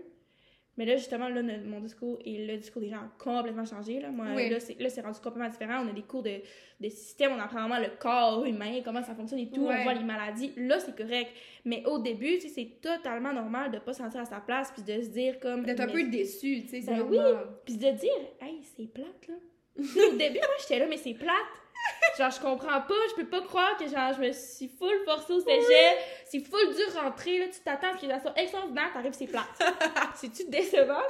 Mais là, justement, là, mon discours et le discours des gens a complètement changé. Là. Moi, Oui. là, c'est, rendu complètement différent. On a des cours de, de système, on apprend vraiment le corps humain, comment ça fonctionne et tout. Ouais. On voit les maladies. Là, c'est correct. Mais au début, tu sais, c'est totalement normal de pas se sentir à sa place puis de se dire comme... D'être un peu déçu, tu sais, c'est Ben normal. Puis de dire, hey, c'est plate, là. [LAUGHS] Au début, moi, j'étais là, mais c'est plate. Genre, je comprends pas, je peux pas croire que genre, je me suis full forcée au cégep. C'est full dur rentrer, là. Tu t'attends à ce que ça soit extraordinaire, t'arrives, c'est plate. [LAUGHS] C'est-tu décevant,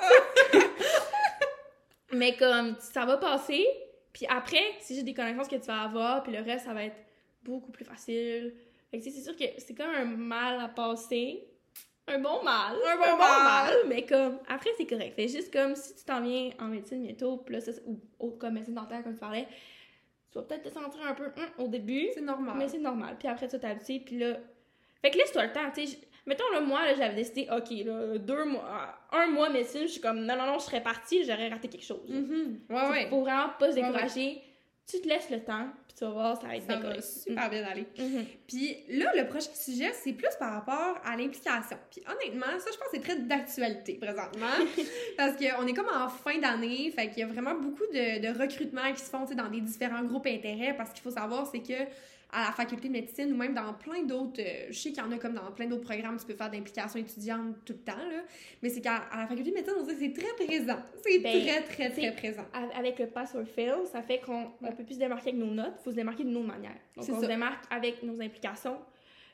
mais comme, ça va passer. Puis après, c'est juste des connaissances que tu vas avoir, puis le reste, ça va être beaucoup plus facile. Fait que, c'est sûr que c'est comme un mal à passer. Un bon mal. Un bon mal. Mais comme, après, c'est correct. Fait juste comme si tu t'en viens en médecine bientôt, puis là, ça, ou autre comme médecine dentaire, comme tu parlais, tu vas peut-être te sentir un peu hum, au début, C'est normal. mais c'est normal. Puis après, tu vas t'habituer, puis là. Fait que laisse-toi le temps, tu sais. Mettons, là, moi, là, j'avais décidé, ok, là, deux mois, un mois médecine, je suis comme, non, non, non, je serais partie, j'aurais raté quelque chose. Ouais, T'sais, ouais. Faut vraiment pas se Ouais, ouais. Tu te laisses le temps, puis tu vas voir, ça va être Ça va super bien aller. Mhm. Puis là, le prochain sujet, c'est plus par rapport à l'implication. Puis honnêtement, ça, je pense que c'est très d'actualité présentement. [LAUGHS] parce qu'on est comme en fin d'année, fait qu'il y a vraiment beaucoup de, de recrutements qui se font dans des différents groupes intérêts. Parce qu'il faut savoir, c'est que à la faculté de médecine ou même dans plein d'autres, euh, je sais qu'il y en a comme dans plein d'autres programmes, tu peux faire d'implication étudiante tout le temps, là. Mais c'est qu'à la faculté de médecine, on dirait que c'est très présent. C'est Ben, très, très, très présent. Avec le pass or fail, ça fait qu'on on peut plus se démarquer avec nos notes, il faut se démarquer d'une autre manière. Donc, on ça. se démarque avec nos implications,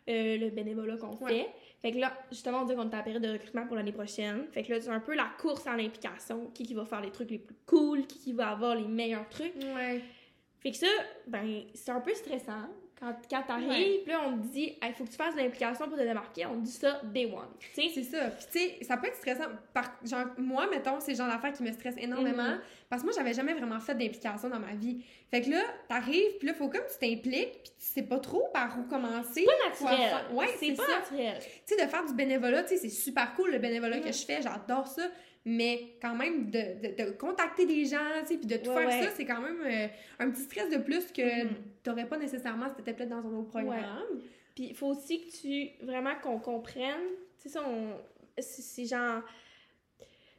euh, le bénévolat qu'on Ouais. fait. Fait que là, justement, on dit qu'on est à la période de recrutement pour l'année prochaine. Fait que là, c'est un peu la course à l'implication. Qui, qui va faire les trucs les plus cool, qui, qui va avoir les meilleurs trucs. Ouais. Fait que ça, ben, c'est un peu stressant. Quand, quand t'arrives, Ouais. là, on te dit, il faut que tu fasses de l'implication pour te démarquer. On te dit ça day one. C'est ça. Puis tu sais, ça peut être stressant. Par, genre, moi, mettons, c'est le genre d'affaires qui me stresse énormément. Mhm. Parce que moi, j'avais jamais vraiment fait d'implication dans ma vie. Fait que là, t'arrives, puis là, faut comme tu t'impliques, puis tu sais pas trop par où commencer. pas quoi naturel. faire. Ouais, c'est c'est pas ça. naturel. Tu sais, de faire du bénévolat, tu sais, c'est super cool le bénévolat que Mhm. je fais, j'adore ça. Mais quand même, de, de, de contacter des gens, tu sais, puis de tout Ouais, faire ouais. ça, c'est quand même euh, un petit stress de plus que Mhm. t'aurais pas nécessairement si t'étais peut-être dans un autre programme. Puis il faut aussi que tu vraiment qu'on comprenne, tu sais c'est genre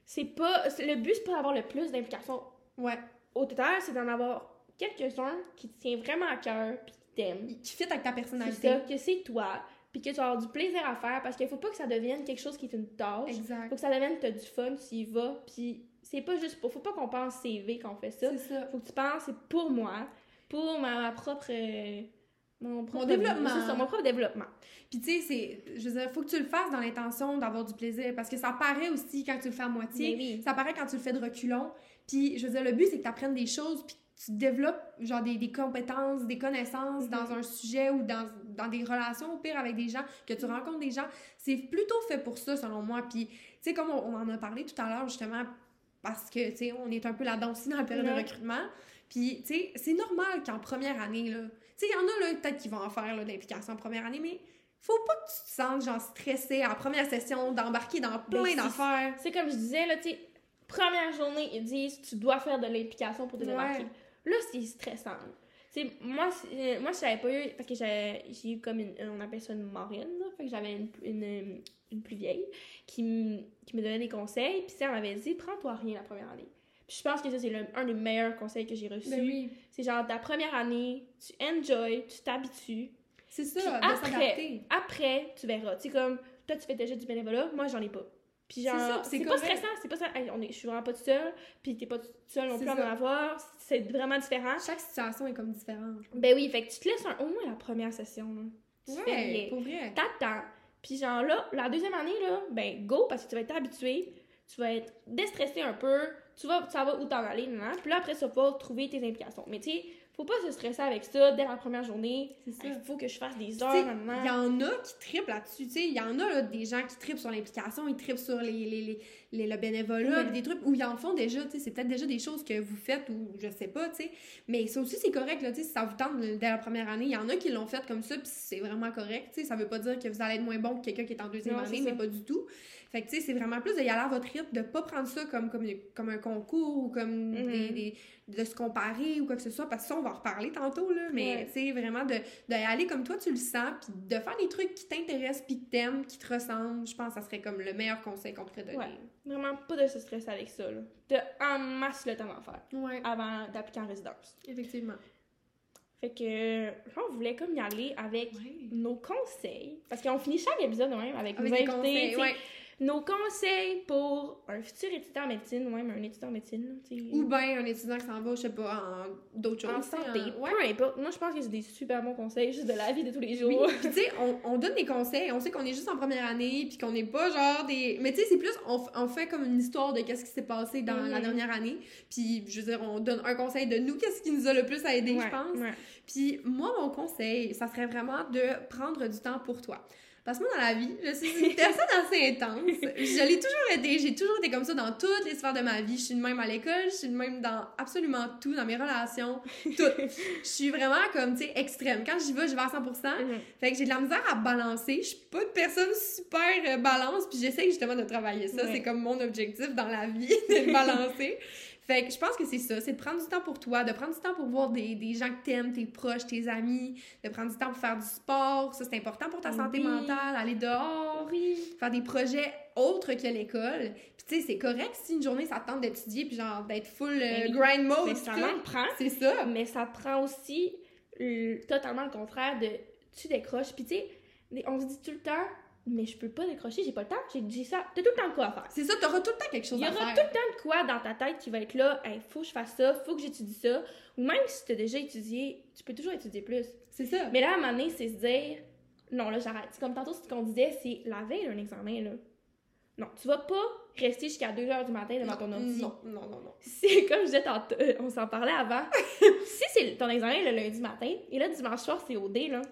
c'est pas le but c'est pas d'avoir le plus d'implications Ouais. au total, c'est d'en avoir quelques-uns qui te tiennent vraiment à cœur puis qui t'aiment. Qui fit avec ta C'est personnalité. ça que c'est toi, puis que tu vas avoir du plaisir à faire parce qu'il faut pas que ça devienne quelque chose qui est une tâche. Exact. Faut que ça devienne t'as du fun, tu y vas, puis c'est pas juste pour faut pas qu'on pense CV quand on fait ça. C'est ça. Faut que tu penses c'est pour moi, pour ma, ma propre euh, mon, propre développement. C'est ça, mon propre développement. Puis tu sais, c'est, je veux dire, faut que tu le fasses dans l'intention d'avoir du plaisir parce que ça paraît aussi quand tu le fais à moitié. Oui. Ça paraît quand tu le fais de reculons. Puis je veux dire, le but c'est que tu apprennes des choses puis que tu développes genre des, des compétences, des connaissances Mhm. dans un sujet ou dans, dans des relations au pire avec des gens, que tu rencontres des gens. C'est plutôt fait pour ça selon moi. Puis tu sais, comme on, on en a parlé tout à l'heure justement parce que tu sais, on est un peu là-dedans aussi dans la période de recrutement. Puis tu sais, c'est normal qu'en première année, là, tu sais, il y en a là, peut-être qui vont en faire là, de l'implication en première année, mais faut pas que tu te sentes genre stressé à la première session d'embarquer dans plein Ben, c'est- d'affaires. C'est comme je disais, là, tu sais, première journée, ils disent tu dois faire de l'implication pour te Ouais. Là, c'est stressant. Tu sais, moi, moi, je savais pas eu, parce que j'ai j'ai eu comme une, on appelle ça une marraine, là, fait que j'avais une, une, une plus vieille qui, me- qui me donnait des conseils, puis ça, elle m'avait dit, prends-toi rien la première année. Puis je pense que ça, c'est un des meilleurs conseils que j'ai reçus. Ben oui. C'est genre, ta première année, tu enjoy, tu t'habitues, C'est ça, de après, après, tu verras. Tu sais, comme, toi, tu fais déjà du bénévolat, moi, j'en ai pas. Puis ça, genre, c'est pas stressant, c'est pas ça. Hey, on est, je suis vraiment pas toute seule, puis t'es pas toute seule non plus à ça. en avoir. C'est vraiment différent. Chaque situation est comme différente. Ben oui, fait que tu te laisses un- au moins la première session, là. Tu fais Ouais, rien. pour vrai. T'attends. Puis genre là, la deuxième année, là, ben go, parce que tu vas être habitué, tu vas être déstressé un peu, tu vas, tu vas où t'en aller, nan. puis là, après, tu vas pouvoir trouver tes implications. Mais tu sais, faut pas se stresser avec ça dès la première journée. C'est ça. Il faut que je fasse des heures. Il y en a qui trippent là-dessus, tu sais. Il y en a là, des gens qui trippent sur l'implication, ils trippent sur les, les, les, les- le bénévolat, des trucs où ils en font déjà, tu sais. C'est peut-être déjà des choses que vous faites ou je sais pas, tu sais. Mais ça aussi, c'est correct, là, tu sais. Si ça vous tente dès la première année, il y en a qui l'ont fait comme ça, puis c'est vraiment correct, tu sais. Ça veut pas dire que vous allez être moins bon que quelqu'un qui est en deuxième Non, année, c'est mais pas du tout. Fait que, tu sais, c'est vraiment plus de y aller à votre rythme, de pas prendre ça comme, comme, comme un concours ou comme Mhm. des, des- de se comparer ou quoi que ce soit, parce que ça, on va en reparler tantôt, là. Mais, Ouais. tu sais, vraiment de d'y aller comme toi tu le sens, puis de faire des trucs qui t'intéressent, puis que t'aimes, qui te ressemblent, je pense que ça serait comme le meilleur conseil qu'on pourrait donner. Ouais. Vraiment pas de se stresser avec ça, là. T'as en masse le temps d'en faire Ouais, avant d'appliquer en résidence. effectivement. Fait que, on voulait comme y aller avec Ouais. nos conseils. Parce qu'on finit chaque épisode de même avec, Avec nos invités. ouais. Nos conseils pour un futur étudiant en médecine ou même un étudiant en médecine. Ou bien un étudiant qui s'en va, je sais pas, en d'autres choses. en santé. en- Ouais. Peu importe. Moi, je pense que c'est des super bons conseils juste de la vie de tous les jours. Oui, puis tu sais, on, on donne des conseils, on sait qu'on est juste en première année, puis qu'on n'est pas genre des... Mais tu sais, c'est plus, on, fait comme une histoire de qu'est-ce qui s'est passé dans la dernière année, puis je veux dire, on donne un conseil de nous, qu'est-ce qui nous a le plus aidé, Ouais, je pense. ouais. Puis moi, mon conseil, ça serait vraiment de prendre du temps pour toi. Parce que moi, dans la vie, je suis une [LAUGHS] personne assez intense. Je l'ai toujours été. J'ai toujours été comme ça dans toutes les sphères de ma vie. Je suis de même à l'école, je suis de même dans absolument tout, dans mes relations, tout. [LAUGHS] je suis vraiment comme, tu sais, extrême. Quand j'y vais, je vais à 100%. Mhm. Fait que j'ai de la misère à balancer. Je suis pas une personne super euh, balance, puis j'essaie justement de travailler ça. Ouais. C'est comme mon objectif dans la vie, [LAUGHS] de balancer. Fait que je pense que c'est ça, c'est de prendre du temps pour toi, de prendre du temps pour voir des, des gens que t'aimes, tes proches, tes amis, de prendre du temps pour faire du sport, ça c'est important pour ta santé Oui. mentale, aller dehors, Oui. faire des projets autres que l'école. Puis tu sais, c'est correct si une journée ça te tente d'étudier puis genre d'être full euh, Ben oui. grind mode, Mais pis ça prend. c'est ça. Mais ça prend aussi euh, totalement le contraire de tu décroches. Puis tu sais, on se dit tout le temps, mais je peux pas décrocher, j'ai pas le temps, j'ai dit ça. T'as tout le temps de quoi à faire. C'est ça, t'auras tout le temps quelque chose Il y à aura faire. tout le temps de quoi dans ta tête qui va être là, hey, faut que je fasse ça, faut que j'étudie ça. Ou même si tu as déjà étudié, tu peux toujours étudier plus. C'est ça. Mais là, à un moment donné, c'est se dire, non, là, j'arrête. C'est Comme tantôt, ce qu'on disait, c'est la veille d'un examen, là. Non, tu vas pas rester jusqu'à 2 heures du matin devant ton ordi. non, non, non, non. [LAUGHS] C'est comme je disais tantôt, euh, on s'en parlait avant. [LAUGHS] si c'est ton examen le lundi matin, et là, dimanche soir, c'est au dé, là,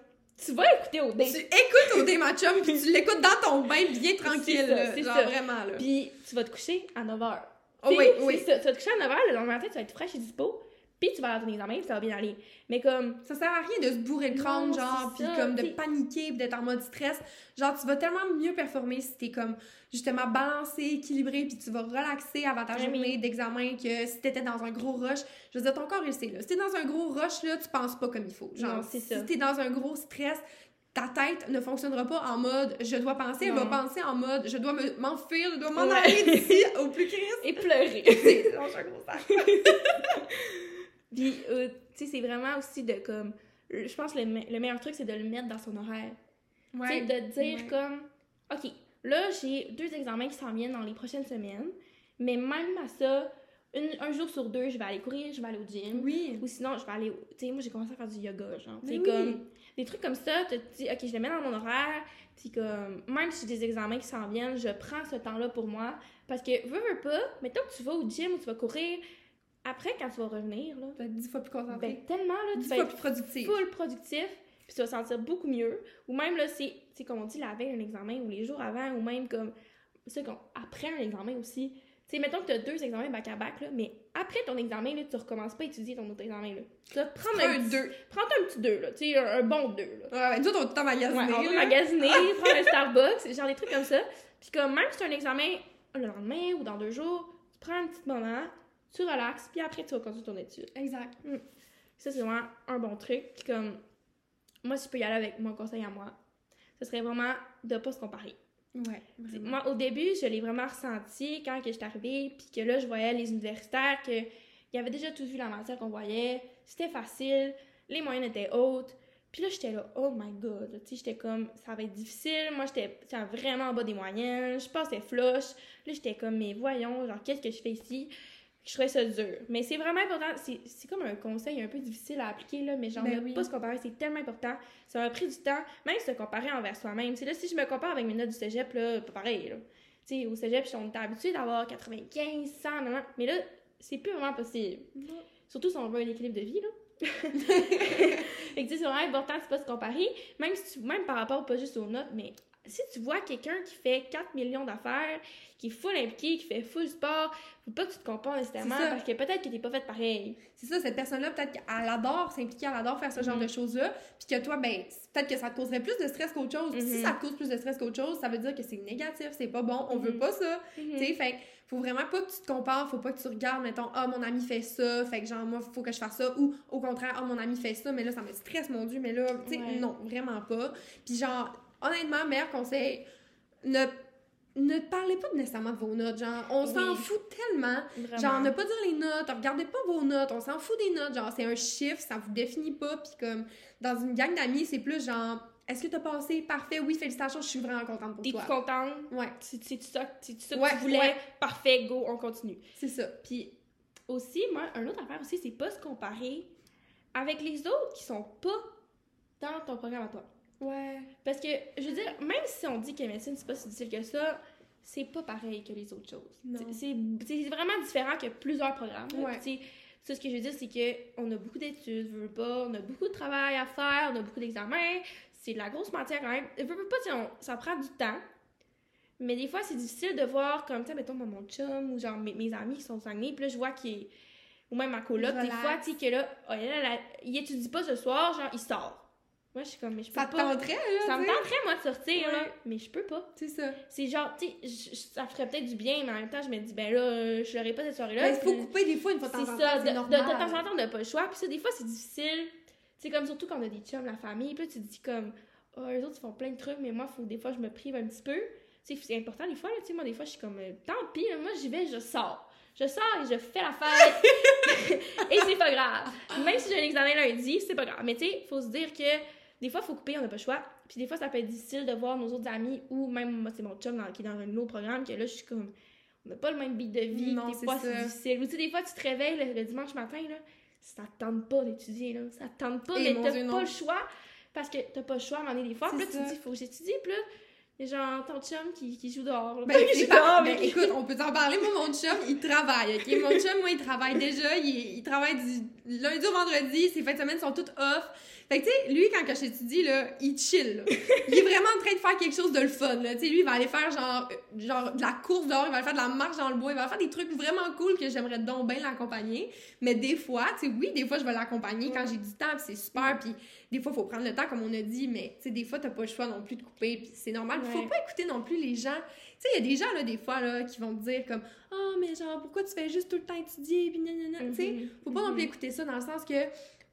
tu vas écouter au dé. Tu écoutes au Day Ma Chum, puis tu l'écoutes dans ton bain, bien tranquille. C'est ça, là. genre ça. vraiment, là. Puis tu vas te coucher à 9 h. Oh oui, oui. Ça. Tu vas te coucher à 9 h, le lendemain matin, tu vas être fraîche et dispo. Puis tu vas avoir ton examen, puis ça va bien aller. Mais comme, Ça sert à rien de se bourrer le crâne, Non, genre, puis comme de paniquer, puis d'être en mode stress. Genre, tu vas tellement mieux performer si t'es comme, justement, balancé, équilibré, puis tu vas relaxer avant ta journée oui. d'examen que si t'étais dans un gros rush. Je veux dire, ton corps, il sait, là. Si t'es dans un gros rush, là, tu penses pas comme il faut. Genre, Non, si t'es dans un gros stress, ta tête ne fonctionnera pas en mode je dois penser, elle va penser en mode je dois me- m'enfuir, je dois m'en Ouais. aller d'ici au plus Christ. [LAUGHS] et pleurer. C'est un gros sac. [LAUGHS] Puis, euh, tu sais, c'est vraiment aussi de comme. Je pense que le, me- le meilleur truc, c'est de le mettre dans son horaire. Tu sais, de dire Ouais. comme, OK, là, j'ai deux examens qui s'en viennent dans les prochaines semaines, mais même à ça, une- un jour sur deux, je vais aller courir, je vais aller au gym. Oui. Ou sinon, je vais aller. Tu sais, moi, j'ai commencé à faire du yoga, genre. Sais, oui. comme. Des trucs comme ça, tu te dis, OK, je le mets dans mon horaire. Puis, comme. Même si j'ai des examens qui s'en viennent, je prends ce temps-là pour moi. Parce que, veux, veux pas, mettons que tu vas au gym ou tu vas courir, après, quand tu vas revenir, là, Tu vas être dix fois plus concentré. ben, tellement, là, tu vas fois être plus productif. full productif, puis tu vas te sentir beaucoup mieux. Ou même, là, c'est, c'est comme on dit, la veille d'un examen, ou les jours avant, ou même comme, ça, comme après un examen aussi. Tu sais, mettons que tu as deux examens back-à-back, là, mais après ton examen, là, tu recommences pas à étudier ton autre examen, là. Tu vas prendre Prends un, un petit- 2. Prends un petit 2, là, tu sais, un, un bon 2, là. Ouais, ouais, nous autres, on magasiné. Ouais, on magasiner, [LAUGHS] prendre un Starbucks, genre des trucs comme ça. Puis comme même si tu as un examen le lendemain ou dans deux jours, tu prends un petit moment, tu relaxes, puis après, tu vas continuer ton étude. Exact. Ça, c'est vraiment un bon truc. Puis comme, moi, si je peux y aller avec mon conseil à moi, ce serait vraiment de pas se comparer. Ouais. Moi, au début, je l'ai vraiment ressenti quand que j'étais arrivée, puis que là, je voyais les universitaires, que ils avaient déjà tout vu la matière qu'on voyait, c'était facile, les moyennes étaient hautes. Puis là, j'étais là, oh my god, tu sais, j'étais comme, ça va être difficile. Moi, j'étais j'étais vraiment en bas des moyennes, je passais flush. Là, j'étais comme, mais voyons, genre, qu'est-ce que je fais ici? Je trouvais ça dur. Mais c'est vraiment important, c'est comme un conseil un peu difficile à appliquer, là, mais genre, Ben oui. pas se comparer, c'est tellement important. Ça m'a pris du temps, même se comparer envers soi-même. C'est là, si je me compare avec mes notes du cégep, là, pas pareil, là. Tu sais, au cégep, on était habitué d'avoir 95, 100, nan, nan. mais là, c'est plus vraiment possible. Surtout si on veut un équilibre de vie, là. [LAUGHS] fait que c'est vraiment important de pas se comparer, même, si tu, même par rapport pas juste aux notes, mais si tu vois quelqu'un qui fait 4 millions d'affaires, qui est full impliqué, qui fait full sport, faut pas que tu te compares nécessairement parce que peut-être que t'es pas faite pareil. C'est ça, cette personne-là, peut-être qu'elle adore s'impliquer, elle adore faire ce genre Mhm. de choses-là, puis que toi, ben, peut-être que ça te causerait plus de stress qu'autre chose. Si Mhm. ça te cause plus de stress qu'autre chose, ça veut dire que c'est négatif, c'est pas bon, on veut Mhm. pas ça. Mhm. Tu sais, fait faut vraiment pas que tu te compares, faut pas que tu regardes, mettons, ah, mon ami fait ça, fait que genre, moi, faut que je fasse ça, ou au contraire, ah, mon ami fait ça, mais là, ça me stresse, mon Dieu, mais là, tu sais, Ouais. non, vraiment pas. Puis genre, honnêtement, meilleur conseil, ne ne parlez pas nécessairement de vos notes. Genre, on s'en fout tellement. Vraiment. Genre, ne pas dire les notes, regardez pas vos notes, on s'en fout des notes. Genre, c'est un chiffre, ça vous définit pas. Puis comme, dans une gang d'amis, c'est plus genre, est-ce que t'as passé? Parfait, oui, félicitations, je suis vraiment contente pour toi. contente? Ouais, C'est ça, c'est ça que tu voulais? ouais. Parfait, go, on continue. c'est ça. Puis aussi, moi, un autre affaire aussi, c'est pas se comparer avec les autres qui sont pas dans ton programme à toi. Ouais. Parce que, je veux dire, même si on dit que médecine, c'est pas si difficile que ça, c'est pas pareil que les autres choses. C'est vraiment différent que plusieurs programmes. là. Ouais. Ça, ce que je veux dire, c'est qu'on a beaucoup d'études, veux, veux pas, on a beaucoup de travail à faire, on a beaucoup d'examens, c'est de la grosse matière quand même. Veux, veux pas, on- ça prend du temps. Mais des fois, c'est difficile de voir, comme, tu sais, mettons, mon chum ou genre mes, mes amis qui sont sanguinés, puis là, je vois qu'il est- Ou même ma coloc, des fois, tu sais, que là, oh, elle, il étudie pas ce soir, genre, il sort. Moi, je suis comme, mais je peux Ça te pas. tenterait, là, Ça me tu sais? tenterait, moi, de sortir, là, Ouais. mais je peux pas. C'est ça. C'est genre, tu sais, ça ferait peut-être du bien, mais en même temps, je me dis, ben là, euh, je l'aurai pas cette soirée-là. Mais il faut couper des fois une fois de temps c'est en ça, temps, de, temps en temps, on n'a pas le choix. Puis ça, des fois, c'est difficile. C'est comme surtout quand on a des chums, la famille. Puis là, tu te dis comme, oh, eux autres, ils font plein de trucs, mais moi, faut, des fois, je me prive un petit peu. Tu sais, c'est important des fois. Là, tu sais, moi, des fois, je suis comme, euh, tant pis, là, moi, j'y vais, je sors. Je sors et je fais la fête. [LAUGHS] et c'est pas grave. Même si j'ai un examen lundi, c'est pas grave. Mais tu sais, faut se dire que des fois, faut couper, on n'a pas le choix. Puis des fois, ça peut être difficile de voir nos autres amis ou même, moi, c'est mon chum dans- qui est dans un autre programme, que là, je suis comme, on n'a pas le même beat de vie. Non, des c'est fois, c'est difficile. Ou tu sais, des fois, tu te réveilles le, le dimanche matin, là, ça te tente pas d'étudier, là. Ça te tente pas, Eh, mais t'as pas non. le choix parce que t'as pas le choix à un des fois. Puis là, tu te dis, faut que j'étudie. Puis là, il genre ton chum qui, qui joue dehors. là. Ben, [LAUGHS] pas... dehors, ben, mais- écoute, on peut t'en parler. Moi, mon chum, il travaille, OK? Mon chum, moi, il travaille déjà. Il, il travaille du lundi au vendredi. Ses fins de semaine sont toutes off. Fait que, tu sais, lui, quand que je t'étudie, là, il chill, là. [LAUGHS] Il est vraiment en train de faire quelque chose de le fun, là. Tu sais, lui, il va aller faire, genre, euh, genre, de la course dehors, il va aller faire de la marche dans le bois, il va faire des trucs vraiment cool que j'aimerais donc bien l'accompagner. Mais des fois, tu sais, oui, des fois, je vais l'accompagner quand j'ai du temps, puis c'est super, puis des fois, il faut prendre le temps, comme on a dit, mais, tu sais, des fois, t'as pas le choix non plus de couper, puis c'est normal. Faut Ouais. pas écouter non plus les gens. Tu sais, il y a des gens, là, des fois, là, qui vont te dire comme « Ah, mais genre, pourquoi tu fais juste tout le temps étudier, puis nanana. Tu sais, Mhm. faut pas non plus Mhm. écouter ça dans le sens que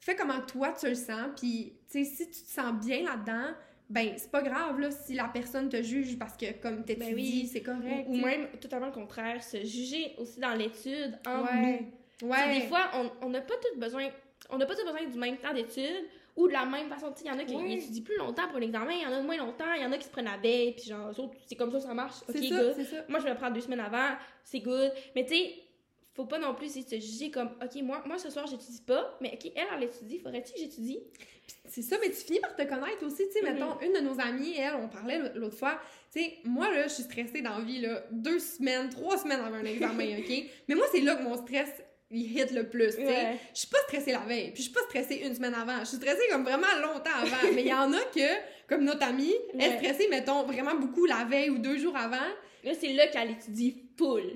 fais comment toi tu le sens, puis tu sais, si tu te sens bien là-dedans, ben c'est pas grave là si la personne te juge parce que comme t'étudies, Ben oui. c'est correct. Ou, même totalement le contraire, se juger aussi dans l'étude en Ouais. nous. Ouais. Des fois, on- n'a pas tout besoin, on n'a pas tout besoin du même temps d'études ou de la même façon. Tu Il y en a qui étudient plus longtemps pour l'examen, il y en a moins longtemps, il y en a qui se prennent la veille, puis genre, c'est comme ça ça marche. Ok, c'est ça, good. ça. Moi, je le prends deux semaines avant, c'est good. Mais tu sais, faut pas non plus se juger comme, ok, moi, moi ce soir, j'étudie pas, mais ok, elle, elle étudie, faudrait-tu que j'étudie? C'est ça, mais tu finis par te connaître aussi, tu sais, Mhm. mettons, une de nos amies, elle, on parlait l'autre fois, tu sais, moi, là, je suis stressée dans la vie, là, deux semaines, trois semaines avant un examen, [LAUGHS] OK? Mais moi, c'est là que mon stress, il hit le plus, tu sais. Ouais. Je suis pas stressée la veille, puis je suis pas stressée une semaine avant. Je suis stressée comme vraiment longtemps avant. Mais il y en a que, comme notre amie, elle est Ouais. stressée, mettons, vraiment beaucoup la veille ou deux jours avant. Là, c'est là qu'elle étudie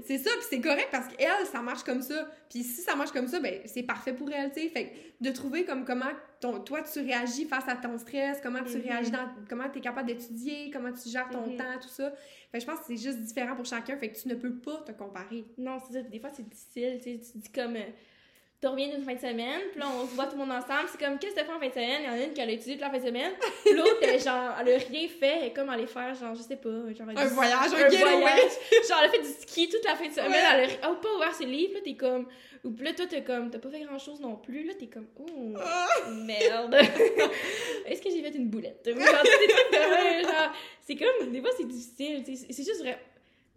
C'est ça, puis c'est correct parce qu'elle, ça marche comme ça. Puis si ça marche comme ça, ben c'est parfait pour elle, tu sais. Fait que de trouver comme comment ton, toi tu réagis face à ton stress, comment tu Mhm. réagis dans, comment tu es capable d'étudier, comment tu gères ton Mhm. temps, tout ça. Fait que je pense que c'est juste différent pour chacun, fait que tu ne peux pas te comparer. Non, c'est ça. Des fois, c'est difficile. Tu sais, tu dis comme. euh, tu reviens d'une fin de semaine, puis là, on se voit tout le monde ensemble. C'est comme, qu'est-ce que tu fait en fin de semaine? Il y en a une qui a étudié toute la fin de semaine. L'autre, elle, genre, elle a rien fait. Elle est comme aller faire, genre, je sais pas, genre. Un du- voyage, un, un voyage. Genre, elle a fait du ski toute la fin de semaine. Ouais. Elle a a pas ouvert ses livres. Là, t'es comme. Ou là, toi, t'es comme. T'as pas fait grand chose non plus. Là, t'es comme. Oh, Ah! merde. [LAUGHS] Est-ce que j'ai fait une boulette? Genre, genre. C'est comme. Des fois, c'est difficile. c'est juste vrai.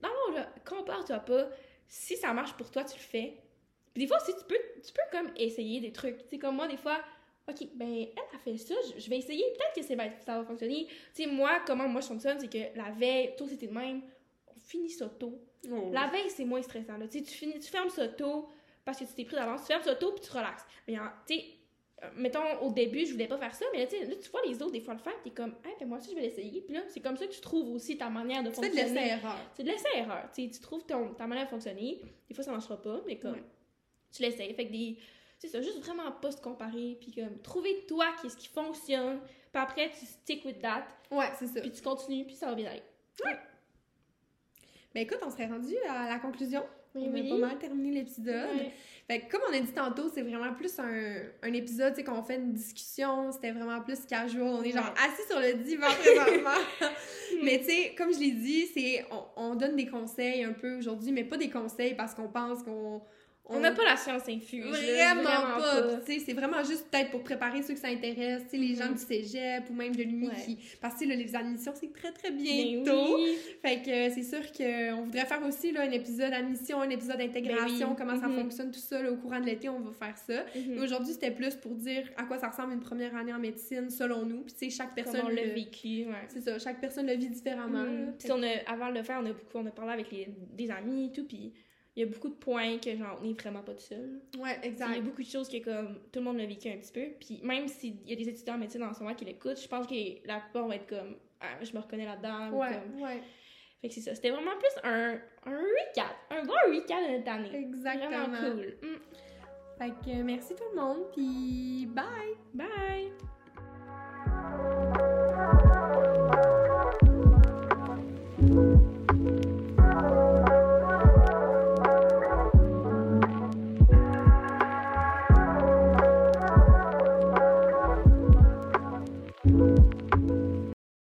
Non, non, là, compare-toi pas. Si ça marche pour toi, tu le fais. Puis des fois aussi, tu peux, tu peux comme essayer des trucs. Tu sais, comme moi, des fois, OK, ben, elle a fait ça, je, je vais essayer. Peut-être que c'est, ça va fonctionner. Tu sais, moi, comment moi je fonctionne, c'est que la veille, tôt c'était de même, on finit ça tôt. Oh. La veille, c'est moins stressant. Là. Tu sais, tu, finis, tu fermes ça tôt parce que tu t'es pris d'avance. Tu fermes ça tôt puis tu te relaxes. Mais tu sais, euh, mettons, au début, je voulais pas faire ça, mais là, tu sais, là, tu vois les autres des fois le faire, t'es comme, hey, ben moi aussi, je vais l'essayer. Puis là, c'est comme ça que tu trouves aussi ta manière de Tu fais de fonctionner. l'essai-erreur. C'est de. Tu sais, tu trouves ton, ta manière de fonctionner. Des fois, ça marchera pas, mais comme, Ouais. Tu l'essayes. Fait que des. C'est ça, juste vraiment pas se comparer, puis comme, trouver toi qu'est-ce qui fonctionne, puis après, tu stick with that, Ouais, c'est ça. puis tu continues, puis ça va bien aller. Ben écoute, on serait rendu à la conclusion. Oui, on oui. a pas mal terminé l'épisode. Ouais. Fait que comme on a dit tantôt, c'est vraiment plus un, un épisode, tu sais, qu'on fait une discussion, c'était vraiment plus casual. On est genre Ouais. assis sur le divan présentement. [LAUGHS] [LAUGHS] mais tu sais, comme je l'ai dit, c'est on, on donne des conseils un peu aujourd'hui, mais pas des conseils parce qu'on pense qu'on... On n'a pas la science infuse. là, Vraiment, pas. Sais, c'est vraiment juste peut-être pour préparer ceux que ça intéresse, tu sais, les gens Mhm. du cégep ou même de l'UMI Ouais. qui... Parce que là, les admissions, c'est très, très Mais bientôt. oui. Fait que euh, c'est sûr qu'on voudrait faire aussi là, un épisode admission, un épisode intégration, Ben oui. comment ça Mhm. fonctionne, tout ça. là, au courant de l'été, on va faire ça. Mhm. Mais Aujourd'hui, c'était plus pour dire à quoi ça ressemble une première année en médecine selon nous. Puis tu sais, chaque Comment personne... on l'a le- vécu, ouais. C'est ça, chaque personne le vit différemment. Mhm. là. Puis on a, avant de le faire, on a, beaucoup, on a parlé avec les, des amis et tout, puis il y a beaucoup de points que genre, on est vraiment pas tout seul. Ouais, Il y exact. a beaucoup de choses que comme tout le monde l'a vécu un petit peu. Puis même s'il y a des étudiants en médecine en ce moment qui l'écoutent, je pense que la plupart vont être comme ah, je me reconnais là-dedans. ou Ouais, comme- ouais, Fait que c'est ça. C'était vraiment plus un, un recap. Un bon recap de notre année. exactement. Vraiment cool. Mm. Fait que merci tout le monde, puis bye! Bye!